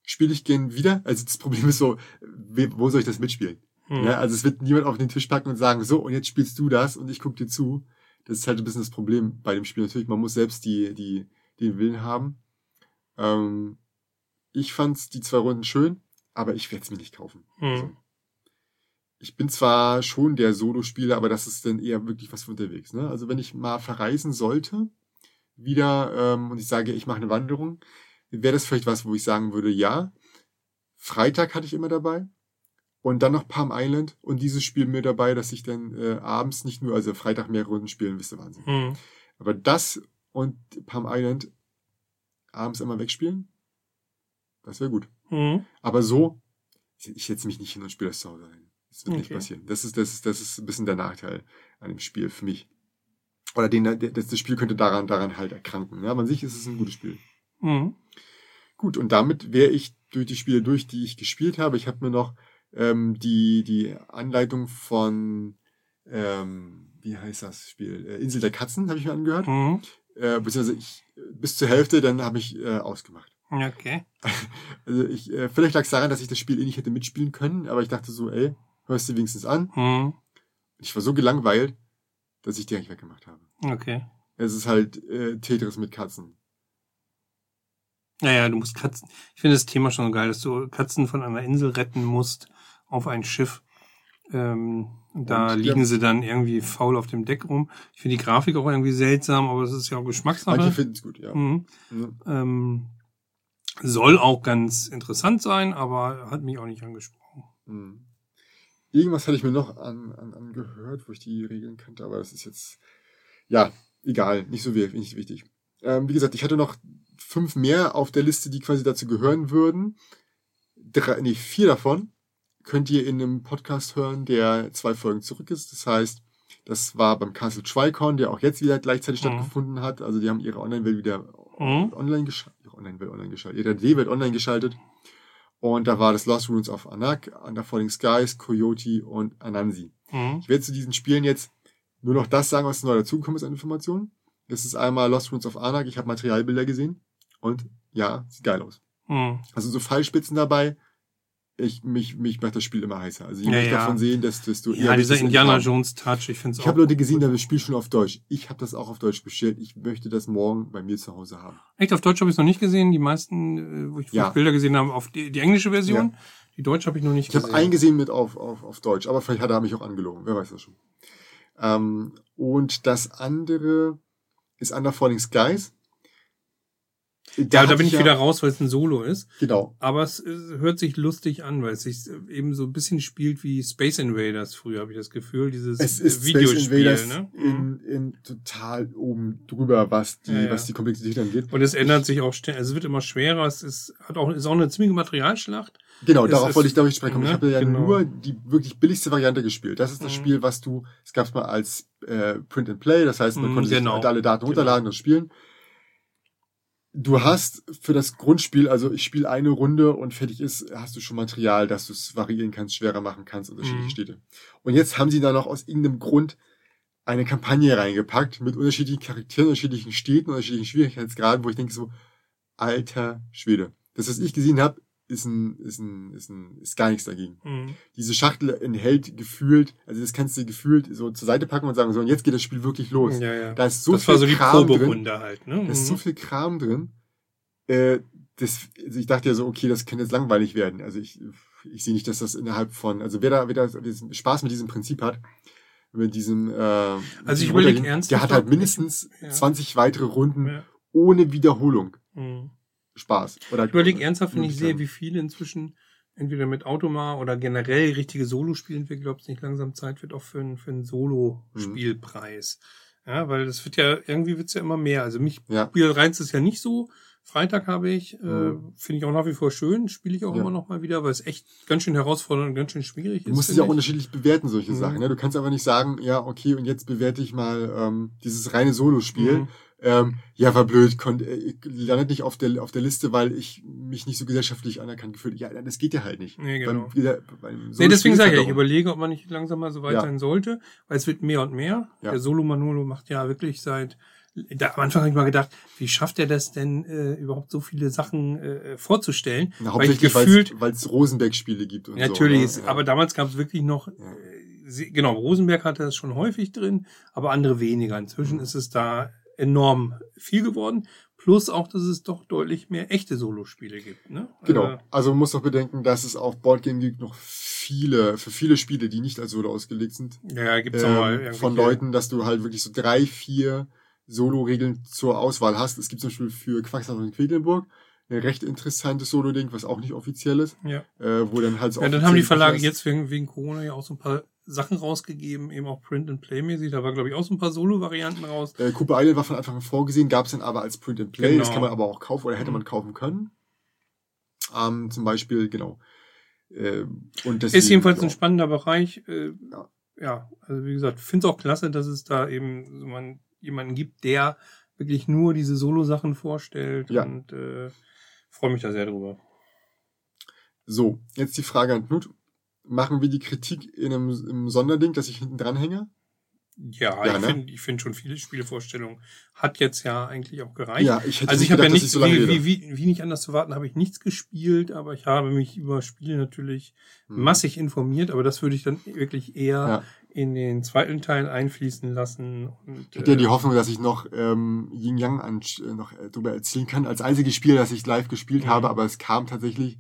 Spiele ich gern wieder. Also das Problem ist so, wo soll ich das mitspielen? Mhm. Ne? Also es wird niemand auf den Tisch packen und sagen, so, und jetzt spielst du das und ich guck dir zu. Das ist halt ein bisschen das Problem bei dem Spiel. Natürlich, man muss selbst die, die, den Willen haben. Ähm, ich fand's die zwei Runden schön, aber ich werde es mir nicht kaufen. Mhm. Also, ich bin zwar schon der Solo-Spieler, aber das ist dann eher wirklich was für unterwegs. Ne? Also wenn ich mal verreisen sollte, wieder, ähm, und ich sage, ich mache eine Wanderung, wäre das vielleicht was, wo ich sagen würde, ja. Freitag hatte ich immer dabei. Und dann noch Palm Island und dieses Spiel mir dabei, dass ich dann äh, abends nicht nur, also Freitag mehrere Runden spielen, wisst ihr Wahnsinn. Mhm. Aber das und Palm Island abends einmal wegspielen, das wäre gut. Mhm. Aber so, ich setze mich nicht hin und spiele das zu Hause ein. Das wird nicht Okay. passieren. Das ist, das ist, das ist ein bisschen der Nachteil an dem Spiel für mich. Oder den, das, das Spiel könnte daran, daran halt erkranken. Ja, aber an sich ist es ein gutes Spiel. Mhm. Gut, und damit wäre ich durch die Spiele durch, die ich gespielt habe. Ich habe mir noch ähm, die, die Anleitung von, ähm, wie heißt das Spiel? Äh, Insel der Katzen habe ich mir angehört. Mhm. Äh, beziehungsweise ich, bis zur Hälfte, dann habe ich äh, ausgemacht. Okay. Also ich, äh, vielleicht lag es daran, dass ich das Spiel eh nicht hätte mitspielen können, aber ich dachte so, ey, hörst du wenigstens an. Mhm. Ich war so gelangweilt, dass ich die eigentlich weggemacht habe. Okay. Es ist halt äh, Tetris mit Katzen. Naja, du musst Katzen. Ich finde das Thema schon geil, dass du Katzen von einer Insel retten musst auf ein Schiff. Ähm, da Und, liegen ja. sie dann irgendwie faul auf dem Deck rum. Ich finde die Grafik auch irgendwie seltsam, aber das ist ja auch Manche Geschmackssache. finden es gut, ja. Mhm. Ja. Ähm, soll auch ganz interessant sein, aber hat mich auch nicht angesprochen. Mhm. Irgendwas hatte ich mir noch an, an, angehört, wo ich die Regeln kannte, aber das ist jetzt, ja, egal, nicht so nicht wichtig. Ähm, wie gesagt, ich hatte noch fünf mehr auf der Liste, die quasi dazu gehören würden. Drei, nee, vier davon könnt ihr in einem Podcast hören, der zwei Folgen zurück ist. Das heißt, das war beim Castle Tricon, der auch jetzt wieder gleichzeitig Mhm. stattgefunden hat. Also die haben ihre Online-Welt wieder Mhm. online geschaltet, ihre Online-Welt online geschaltet, ihre D-Welt online geschaltet. Und da war das Lost Runes of Anak, Under Falling Skies, Coyote und Anansi. Mhm. Ich werde zu diesen Spielen jetzt nur noch das sagen, was neu dazugekommen ist an Informationen. Das ist einmal Lost Runes of Anak. Ich habe Materialbilder gesehen. Und ja, sieht geil aus. Mhm. Also so Fallspitzen dabei. Ich, mich, mich macht das Spiel immer heißer. Also je Ja, ich ja. davon sehen, desto, desto Ja, eher dieser ich Indiana haben. Jones Touch, ich finde es Ich habe Leute gesehen, haben das Spiel schon auf Deutsch. Ich habe das auch auf Deutsch bestellt. Ich möchte das morgen bei mir zu Hause haben. Echt, auf Deutsch habe ich es noch nicht gesehen. Die meisten, äh, wo ich, Ja. ich Bilder gesehen habe, auf die, die englische Version. Die deutsche habe ich noch nicht Ich habe gesehen. einen gesehen mit auf, auf, auf Deutsch, aber vielleicht hat er mich auch angelogen. Wer weiß das schon. Ähm, und das andere ist Under Falling Skies. Ja, da bin ich ja- wieder raus, weil es ein Solo ist. Genau. Aber es äh, hört sich lustig an, weil es sich eben so ein bisschen spielt wie Space Invaders früher, habe ich das Gefühl. Dieses Es ist Videospiel, Space Invaders ne? in, in total oben drüber, was die, Ja, was die Komplexität angeht. Und es ändert sich auch schnell, also es wird immer schwerer, es ist, hat auch, ist auch eine ziemliche Materialschlacht. Genau, Es darauf ist- wollte ich, glaube ich, sprechen. kommen. Ich ne, habe ja genau. nur die wirklich billigste Variante gespielt. Das ist das Mhm. Spiel, was du, es gab es mal als äh, Print and Play, das heißt, man Mhm, konnte genau. sich alle Daten Genau. runterladen und spielen. Du hast für das Grundspiel, also ich spiele eine Runde und fertig ist, hast du schon Material, dass du es variieren kannst, schwerer machen kannst, unterschiedliche Mhm. Städte. Und jetzt haben sie da noch aus irgendeinem Grund eine Kampagne reingepackt mit unterschiedlichen Charakteren, unterschiedlichen Städten, unterschiedlichen Schwierigkeitsgraden, wo ich denke so, alter Schwede. Das, was ich gesehen habe, ist ein, ist ein, ist ein, ist gar nichts dagegen. Mhm. Diese Schachtel enthält gefühlt, also das kannst du gefühlt so zur Seite packen und sagen, so, und jetzt geht das Spiel wirklich los. Ja, ja. Da ist so das viel war so die Kram drin. Halt, ne? Da ist so Mhm. viel Kram drin. Äh, das, also ich dachte ja so, okay, das könnte jetzt langweilig werden. Also ich, ich sehe nicht, dass das innerhalb von, also wer da, wer da Spaß mit diesem Prinzip hat, mit diesem, äh, Also ich diesem Runtergehen, ernsthaft, der hat halt mindestens Ja. 20 weitere Runden Ja. ohne Wiederholung Mhm. Spaß. Oder Ich überlege ernsthaft, wenn ich sehe, wie viele inzwischen entweder mit Automa oder generell richtige Solo-Spiele entwickeln, ob es nicht langsam Zeit wird auch für, einen- für einen Solo-Spielpreis. Ja, weil das wird ja, irgendwie wird's ja immer mehr. Also mich Ja. Reizt es ja nicht so. Freitag habe ich, äh, Mhm. finde ich auch nach wie vor schön, spiele ich auch Ja. immer noch mal wieder, weil es echt ganz schön herausfordernd und ganz schön schwierig Du ist. musst es ja auch ich. unterschiedlich bewerten, solche Mhm. Sachen. Ne? Du kannst aber nicht sagen, ja, okay, und jetzt bewerte ich mal ähm, dieses reine Solo-Spiel. Mhm. Ähm, ja, war blöd, konnt, äh, landet nicht auf der, auf der Liste, weil ich mich nicht so gesellschaftlich anerkannt gefühlt. Ja, das geht ja halt nicht. Nee, genau. Beim, wieder, beim Nee, deswegen sage halt ich, ich auch- überlege, ob man nicht langsam mal so weit Ja. sein sollte, weil es wird mehr und mehr. Ja. Der Solo Manolo macht ja wirklich seit, da, am Anfang habe ich mal gedacht, wie schafft er das denn, äh, überhaupt so viele Sachen äh, vorzustellen? Na, hauptsächlich, gefühlt, weil es Rosenberg-Spiele gibt und natürlich, so. ist, ne? aber damals gab es wirklich noch, äh, genau, Rosenberg hatte das schon häufig drin, aber andere weniger. Inzwischen Mhm. ist es da enorm viel geworden. Plus auch, dass es doch deutlich mehr echte Solospiele gibt. Ne? Genau. Äh, Also man muss doch bedenken, dass es auf Boardgame gibt noch viele, für viele Spiele, die nicht als Solo ausgelegt sind, ja, gibt's mal ähm, irgendwelche- von Leuten, dass du halt wirklich so drei, vier Solo-Regeln zur Auswahl hast. Es gibt zum Beispiel für Quacksalber und Quedlinburg ein recht interessantes Solo-Ding, was auch nicht offiziell ist, Ja. äh, wo dann halt so Ja, dann haben die Verlage ist. jetzt wegen, wegen Corona ja auch so ein paar Sachen rausgegeben, eben auch Print and Play mäßig. Da war, glaube ich, auch so ein paar Solo-Varianten raus. Äh, Cooper Island war von Anfang an vorgesehen, gab es dann aber als Print and Play. Genau. Das kann man aber auch kaufen oder hätte Mhm. man kaufen können. Ähm, zum Beispiel, genau. Äh, und deswegen, Ist jedenfalls ein spannender Bereich. Äh, Ja. ja. also wie gesagt, finde es auch klasse, dass es da eben so man, jemanden gibt, der wirklich nur diese Solo-Sachen vorstellt. Ja. Und äh, freue mich da sehr drüber. So, jetzt die Frage an Knut. Machen wir die Kritik in einem, im Sonderding, dass ich hinten dran hänge? Ja, Ja, ich ne? finde ich finde schon viele Spielevorstellungen. Hat jetzt ja eigentlich auch gereicht. Ja, ich hätte Also nicht ich habe ja gedacht, dass nicht, ich so lange wie, wie, wie, wie nicht anders zu warten, habe ich nichts gespielt, aber ich habe mich über Spiele natürlich Hm. massig informiert, aber das würde ich dann wirklich eher Ja. In den zweiten Teil einfließen lassen. Und, Ich hatte ja die äh, Hoffnung, dass ich noch ähm, Yin Yang an, äh, noch äh, darüber erzählen kann, als einziges Spiel, das ich live gespielt Mhm. habe, aber es kam tatsächlich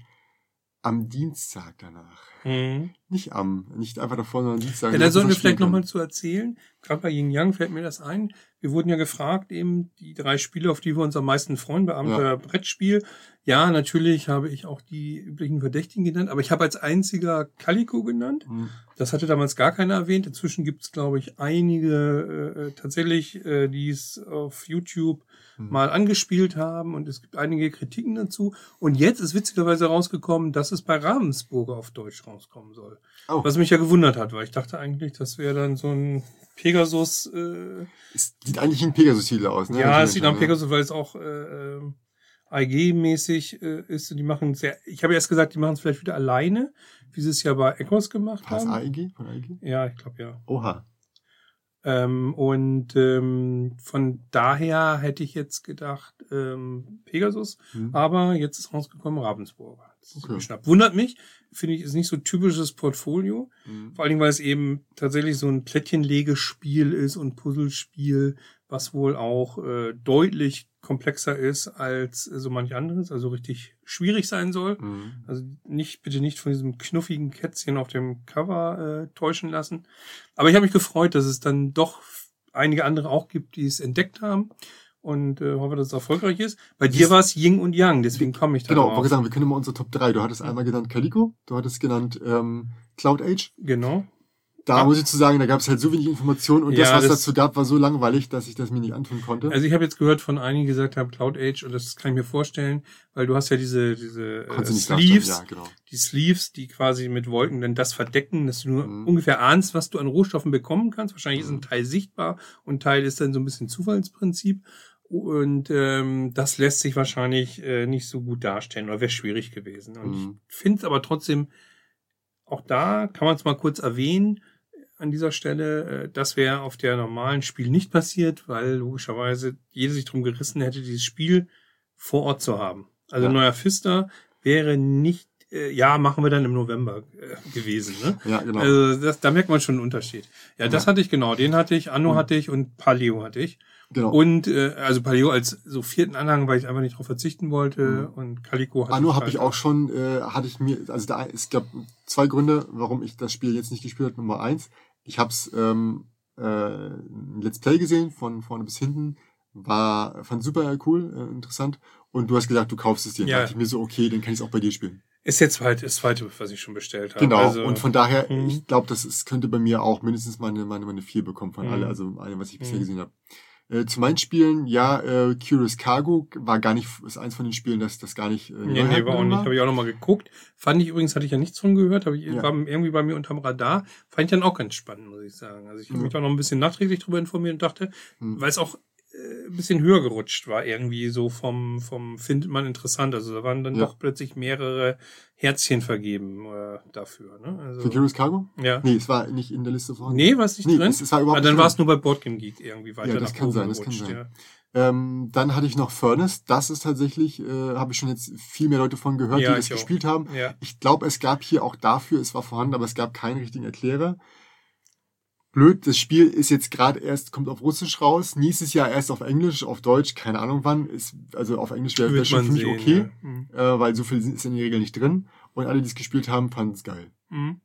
am Dienstag danach. Mhm. Nicht am, nicht einfach davor, sondern am Dienstag. Ja, da ich sollten wir vielleicht nochmal zu erzählen. Gerade bei Yin Yang fällt mir das ein. Wir wurden ja gefragt, eben die drei Spiele, auf die wir uns am meisten freuen, Beamter Brettspiel. Ja, natürlich habe ich auch die üblichen Verdächtigen genannt, aber ich habe als einziger Calico genannt. Hm. Das hatte damals gar keiner erwähnt. Inzwischen gibt es, glaube ich, einige äh, äh, tatsächlich, äh, die es auf YouTube Hm. mal angespielt haben und es gibt einige Kritiken dazu. Und jetzt ist witzigerweise rausgekommen, dass es bei Ravensburger auf Deutsch rauskommen soll. Oh. Was mich ja gewundert hat, weil ich dachte eigentlich, das wäre dann so ein Pegasus. Äh, Es sieht eigentlich ein Pegasus-Titel aus, ne? ja, es sieht nach nach Pegasus, weil es auch äh, IG-mäßig äh, ist. Und die machen sehr. Ich habe erst gesagt, die machen es vielleicht wieder alleine, wie sie es ja bei Echos gemacht Was, haben. AEG? Von AEG? Ja, ich glaube ja. Oha. Ähm, und ähm, von daher hätte ich jetzt gedacht ähm, Pegasus, Hm. aber jetzt ist rausgekommen Ravensburger. Das ist Okay. Wundert mich, finde ich, ist nicht so typisches Portfolio. Hm. Vor allen Dingen, weil es eben tatsächlich so ein Plättchenlegespiel ist und Puzzlespiel, was wohl auch äh, deutlich komplexer ist als so manch anderes, also richtig schwierig sein soll. Hm. Also nicht, bitte nicht von diesem knuffigen Kätzchen auf dem Cover äh, täuschen lassen. Aber ich habe mich gefreut, dass es dann doch einige andere auch gibt, die es entdeckt haben. Und äh, hoffe, dass es erfolgreich ist. Bei dir Dies- war es Ying und Yang, deswegen komme ich da Genau, wollte sagen, wir können mal unsere Top 3. Du hattest einmal genannt Calico, du hattest genannt ähm, Cloud Age. Genau. Da Ja. muss ich zu sagen, da gab es halt so wenig Informationen und das, Ja, was das- dazu gab, war so langweilig, dass ich das mir nicht antun konnte. Also ich habe jetzt gehört von einigen, die gesagt haben, Cloud Age, und das kann ich mir vorstellen, weil du hast ja diese, diese äh, Sleeves, Ja, genau. die Sleeves, die quasi mit Wolken dann das verdecken, dass du nur Mhm. ungefähr ahnst, was du an Rohstoffen bekommen kannst. Wahrscheinlich ist Mhm. ein Teil sichtbar und ein Teil ist dann so ein bisschen Zufallsprinzip. Und ähm, das lässt sich wahrscheinlich äh, nicht so gut darstellen oder wäre schwierig gewesen. Und Mhm. ich finde es aber trotzdem, auch da kann man es mal kurz erwähnen, an dieser Stelle, äh, das wäre auf der normalen Spiel nicht passiert, weil logischerweise jeder sich drum gerissen hätte, dieses Spiel vor Ort zu haben. Also Ja. neuer Fister wäre nicht, äh, ja, machen wir dann im November äh, gewesen. Ne? Ja, genau. Also das, da merkt man schon einen Unterschied. Ja, das Ja. hatte ich genau. Den hatte ich, Anno Mhm. hatte ich und Paleo hatte ich. genau. Und äh, also Paleo als so vierten Anhang, weil ich einfach nicht darauf verzichten wollte. Mhm. Und Calico hatte Anno habe halt ich auch schon, äh, hatte ich mir, also da es gab zwei Gründe, warum ich das Spiel jetzt nicht gespielt habe. Nummer eins, ich habe es ähm, äh, Let's Play gesehen von vorne bis hinten, war fand super cool, äh, interessant. Und du hast gesagt, du kaufst es dir. Ja. Da dachte ich mir so, okay, dann kann ich es auch bei dir spielen. Ist jetzt halt das zweite, was ich schon bestellt habe. Genau. Also, und von daher, Mhm. ich glaube, das ist, könnte bei mir auch mindestens meine meine meine vier bekommen von Mhm. alle, also alle, was ich bisher Mhm. gesehen habe. Äh, zu meinen Spielen, ja, äh, Curious Cargo war gar nicht, ist eins von den Spielen, das das gar nicht. Äh, Nee, nee, war auch nicht. Habe ich auch nochmal geguckt. Fand ich übrigens, hatte ich ja nichts von gehört, ich, Ja. war irgendwie bei mir unterm Radar. Fand ich dann auch ganz spannend, muss ich sagen. Also ich habe Ja. mich auch noch ein bisschen nachträglich darüber informiert und dachte, Hm. weil es auch ein bisschen höher gerutscht war, irgendwie so vom, vom findet man interessant. Also da waren dann Ja. doch plötzlich mehrere Herzchen vergeben äh, dafür. Ne? Also, Für Curious Cargo? ja. Nee, es war nicht in der Liste vorhanden. Nee, war es nicht Nee, drin? es, es war überhaupt Ah, dann war es nur bei Boardgame Geek irgendwie weiter Ja, das nach kann oben sein, das kann gerutscht, sein. Ja. Ähm, dann hatte ich noch Furnace. Das ist tatsächlich, äh, habe ich schon jetzt viel mehr Leute von gehört, Ja, die das auch. gespielt haben. Ja. Ich glaube, es gab hier auch dafür, es war vorhanden, aber es gab keinen richtigen Erklärer. Blöd, das Spiel ist jetzt gerade erst, kommt auf Russisch raus, nächstes Jahr erst auf Englisch, auf Deutsch, keine Ahnung wann. Ist, also auf Englisch wäre wär Wird schon für mich sehen, okay, Ja. Mhm. äh, weil so viel ist in der Regel nicht drin. Und alle, die es gespielt haben, fanden es geil. Mhm.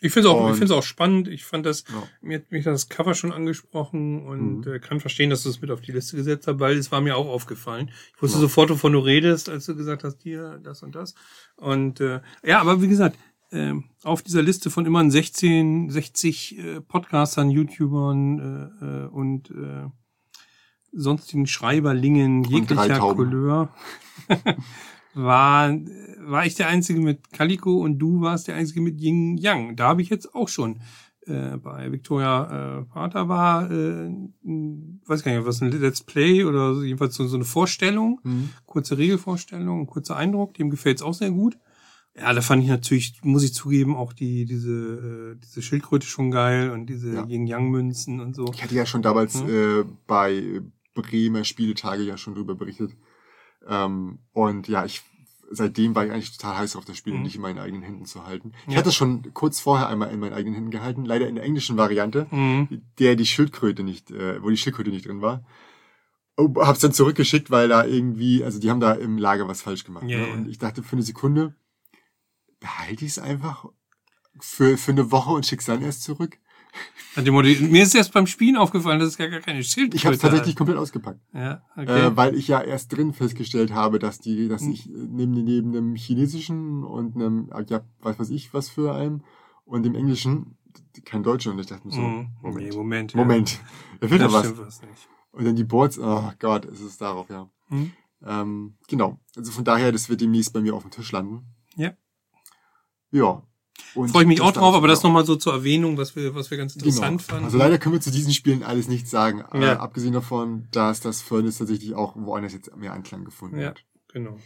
Ich finde es auch, ich es auch spannend. Ich fand das, Ja. mir hat mich das Cover schon angesprochen und Mhm. äh, kann verstehen, dass du es mit auf die Liste gesetzt hast, weil es war mir auch aufgefallen. Ich wusste Ja. sofort, wovon du redest, als du gesagt hast, hier, das und das. Und äh, ja, aber wie gesagt, äh, auf dieser Liste von immerhin 16, 60 äh, Podcastern, YouTubern äh, äh, und äh, sonstigen Schreiberlingen jeglicher. Couleur war, war ich der Einzige mit Calico und du warst der Einzige mit Yin Yang. Da habe ich jetzt auch schon äh, bei Victoria äh, Pater war, äh, weiß gar nicht, was ein Let's Play oder jedenfalls so, so eine Vorstellung, Mhm. kurze Regelvorstellung, kurzer Eindruck, dem gefällt's auch sehr gut. Ja, da fand ich natürlich, muss ich zugeben, auch die diese äh, diese Schildkröte schon geil und diese Ja. Yin Yang Münzen und so. Ich hatte ja schon damals Mhm. äh, bei Bremer Spieletage ja schon drüber berichtet. Ähm, und ja, ich seitdem war ich eigentlich total heiß auf das Spiel, Mhm. nicht in meinen eigenen Händen zu halten. Ich Ja. hatte es schon kurz vorher einmal in meinen eigenen Händen gehalten, leider in der englischen Variante, Mhm. der die Schildkröte nicht, äh, wo die Schildkröte nicht drin war. Oh, hab's dann zurückgeschickt, weil da irgendwie, also die haben da im Lager was falsch gemacht. Ja, ne? ja. Und ich dachte für eine Sekunde, behalte ich es einfach für, für eine Woche und schick's dann erst zurück. Mir ist erst beim Spielen aufgefallen, dass es gar, gar keine Schildkröte Ich habe es tatsächlich hat. komplett ausgepackt. Ja, okay. Äh, weil ich ja erst drin festgestellt habe, dass die, dass Hm. ich äh, neben, neben einem chinesischen und einem, äh, ja, was weiß ich, was für einem und dem englischen kein Deutscher und ich dachte mir so, Mhm. Moment, Nee, Moment. ja. Moment, da fehlt Da was. was nicht. Und dann die Boards, oh Gott, es ist darauf, ja. Mhm. Ähm, genau, also von daher, das wird demnächst bei mir auf dem Tisch landen. Ja. Ja. Und Freue ich mich auch drauf, aber das genau. nochmal so zur Erwähnung, was wir, was wir ganz interessant Genau. fanden. Also leider können wir zu diesen Spielen alles nichts sagen. Äh, Ja. abgesehen davon, dass das Furnace tatsächlich auch woanders jetzt mehr Anklang gefunden Ja. hat. Genau.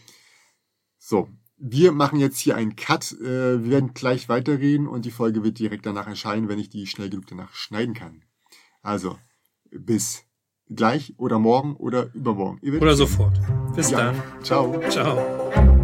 So, wir machen jetzt hier einen Cut. Äh, wir werden gleich weiterreden und die Folge wird direkt danach erscheinen, wenn ich die schnell genug danach schneiden kann. Also, bis gleich oder morgen oder übermorgen. Oder sofort. Bis Ja. dann. Ciao. Ciao.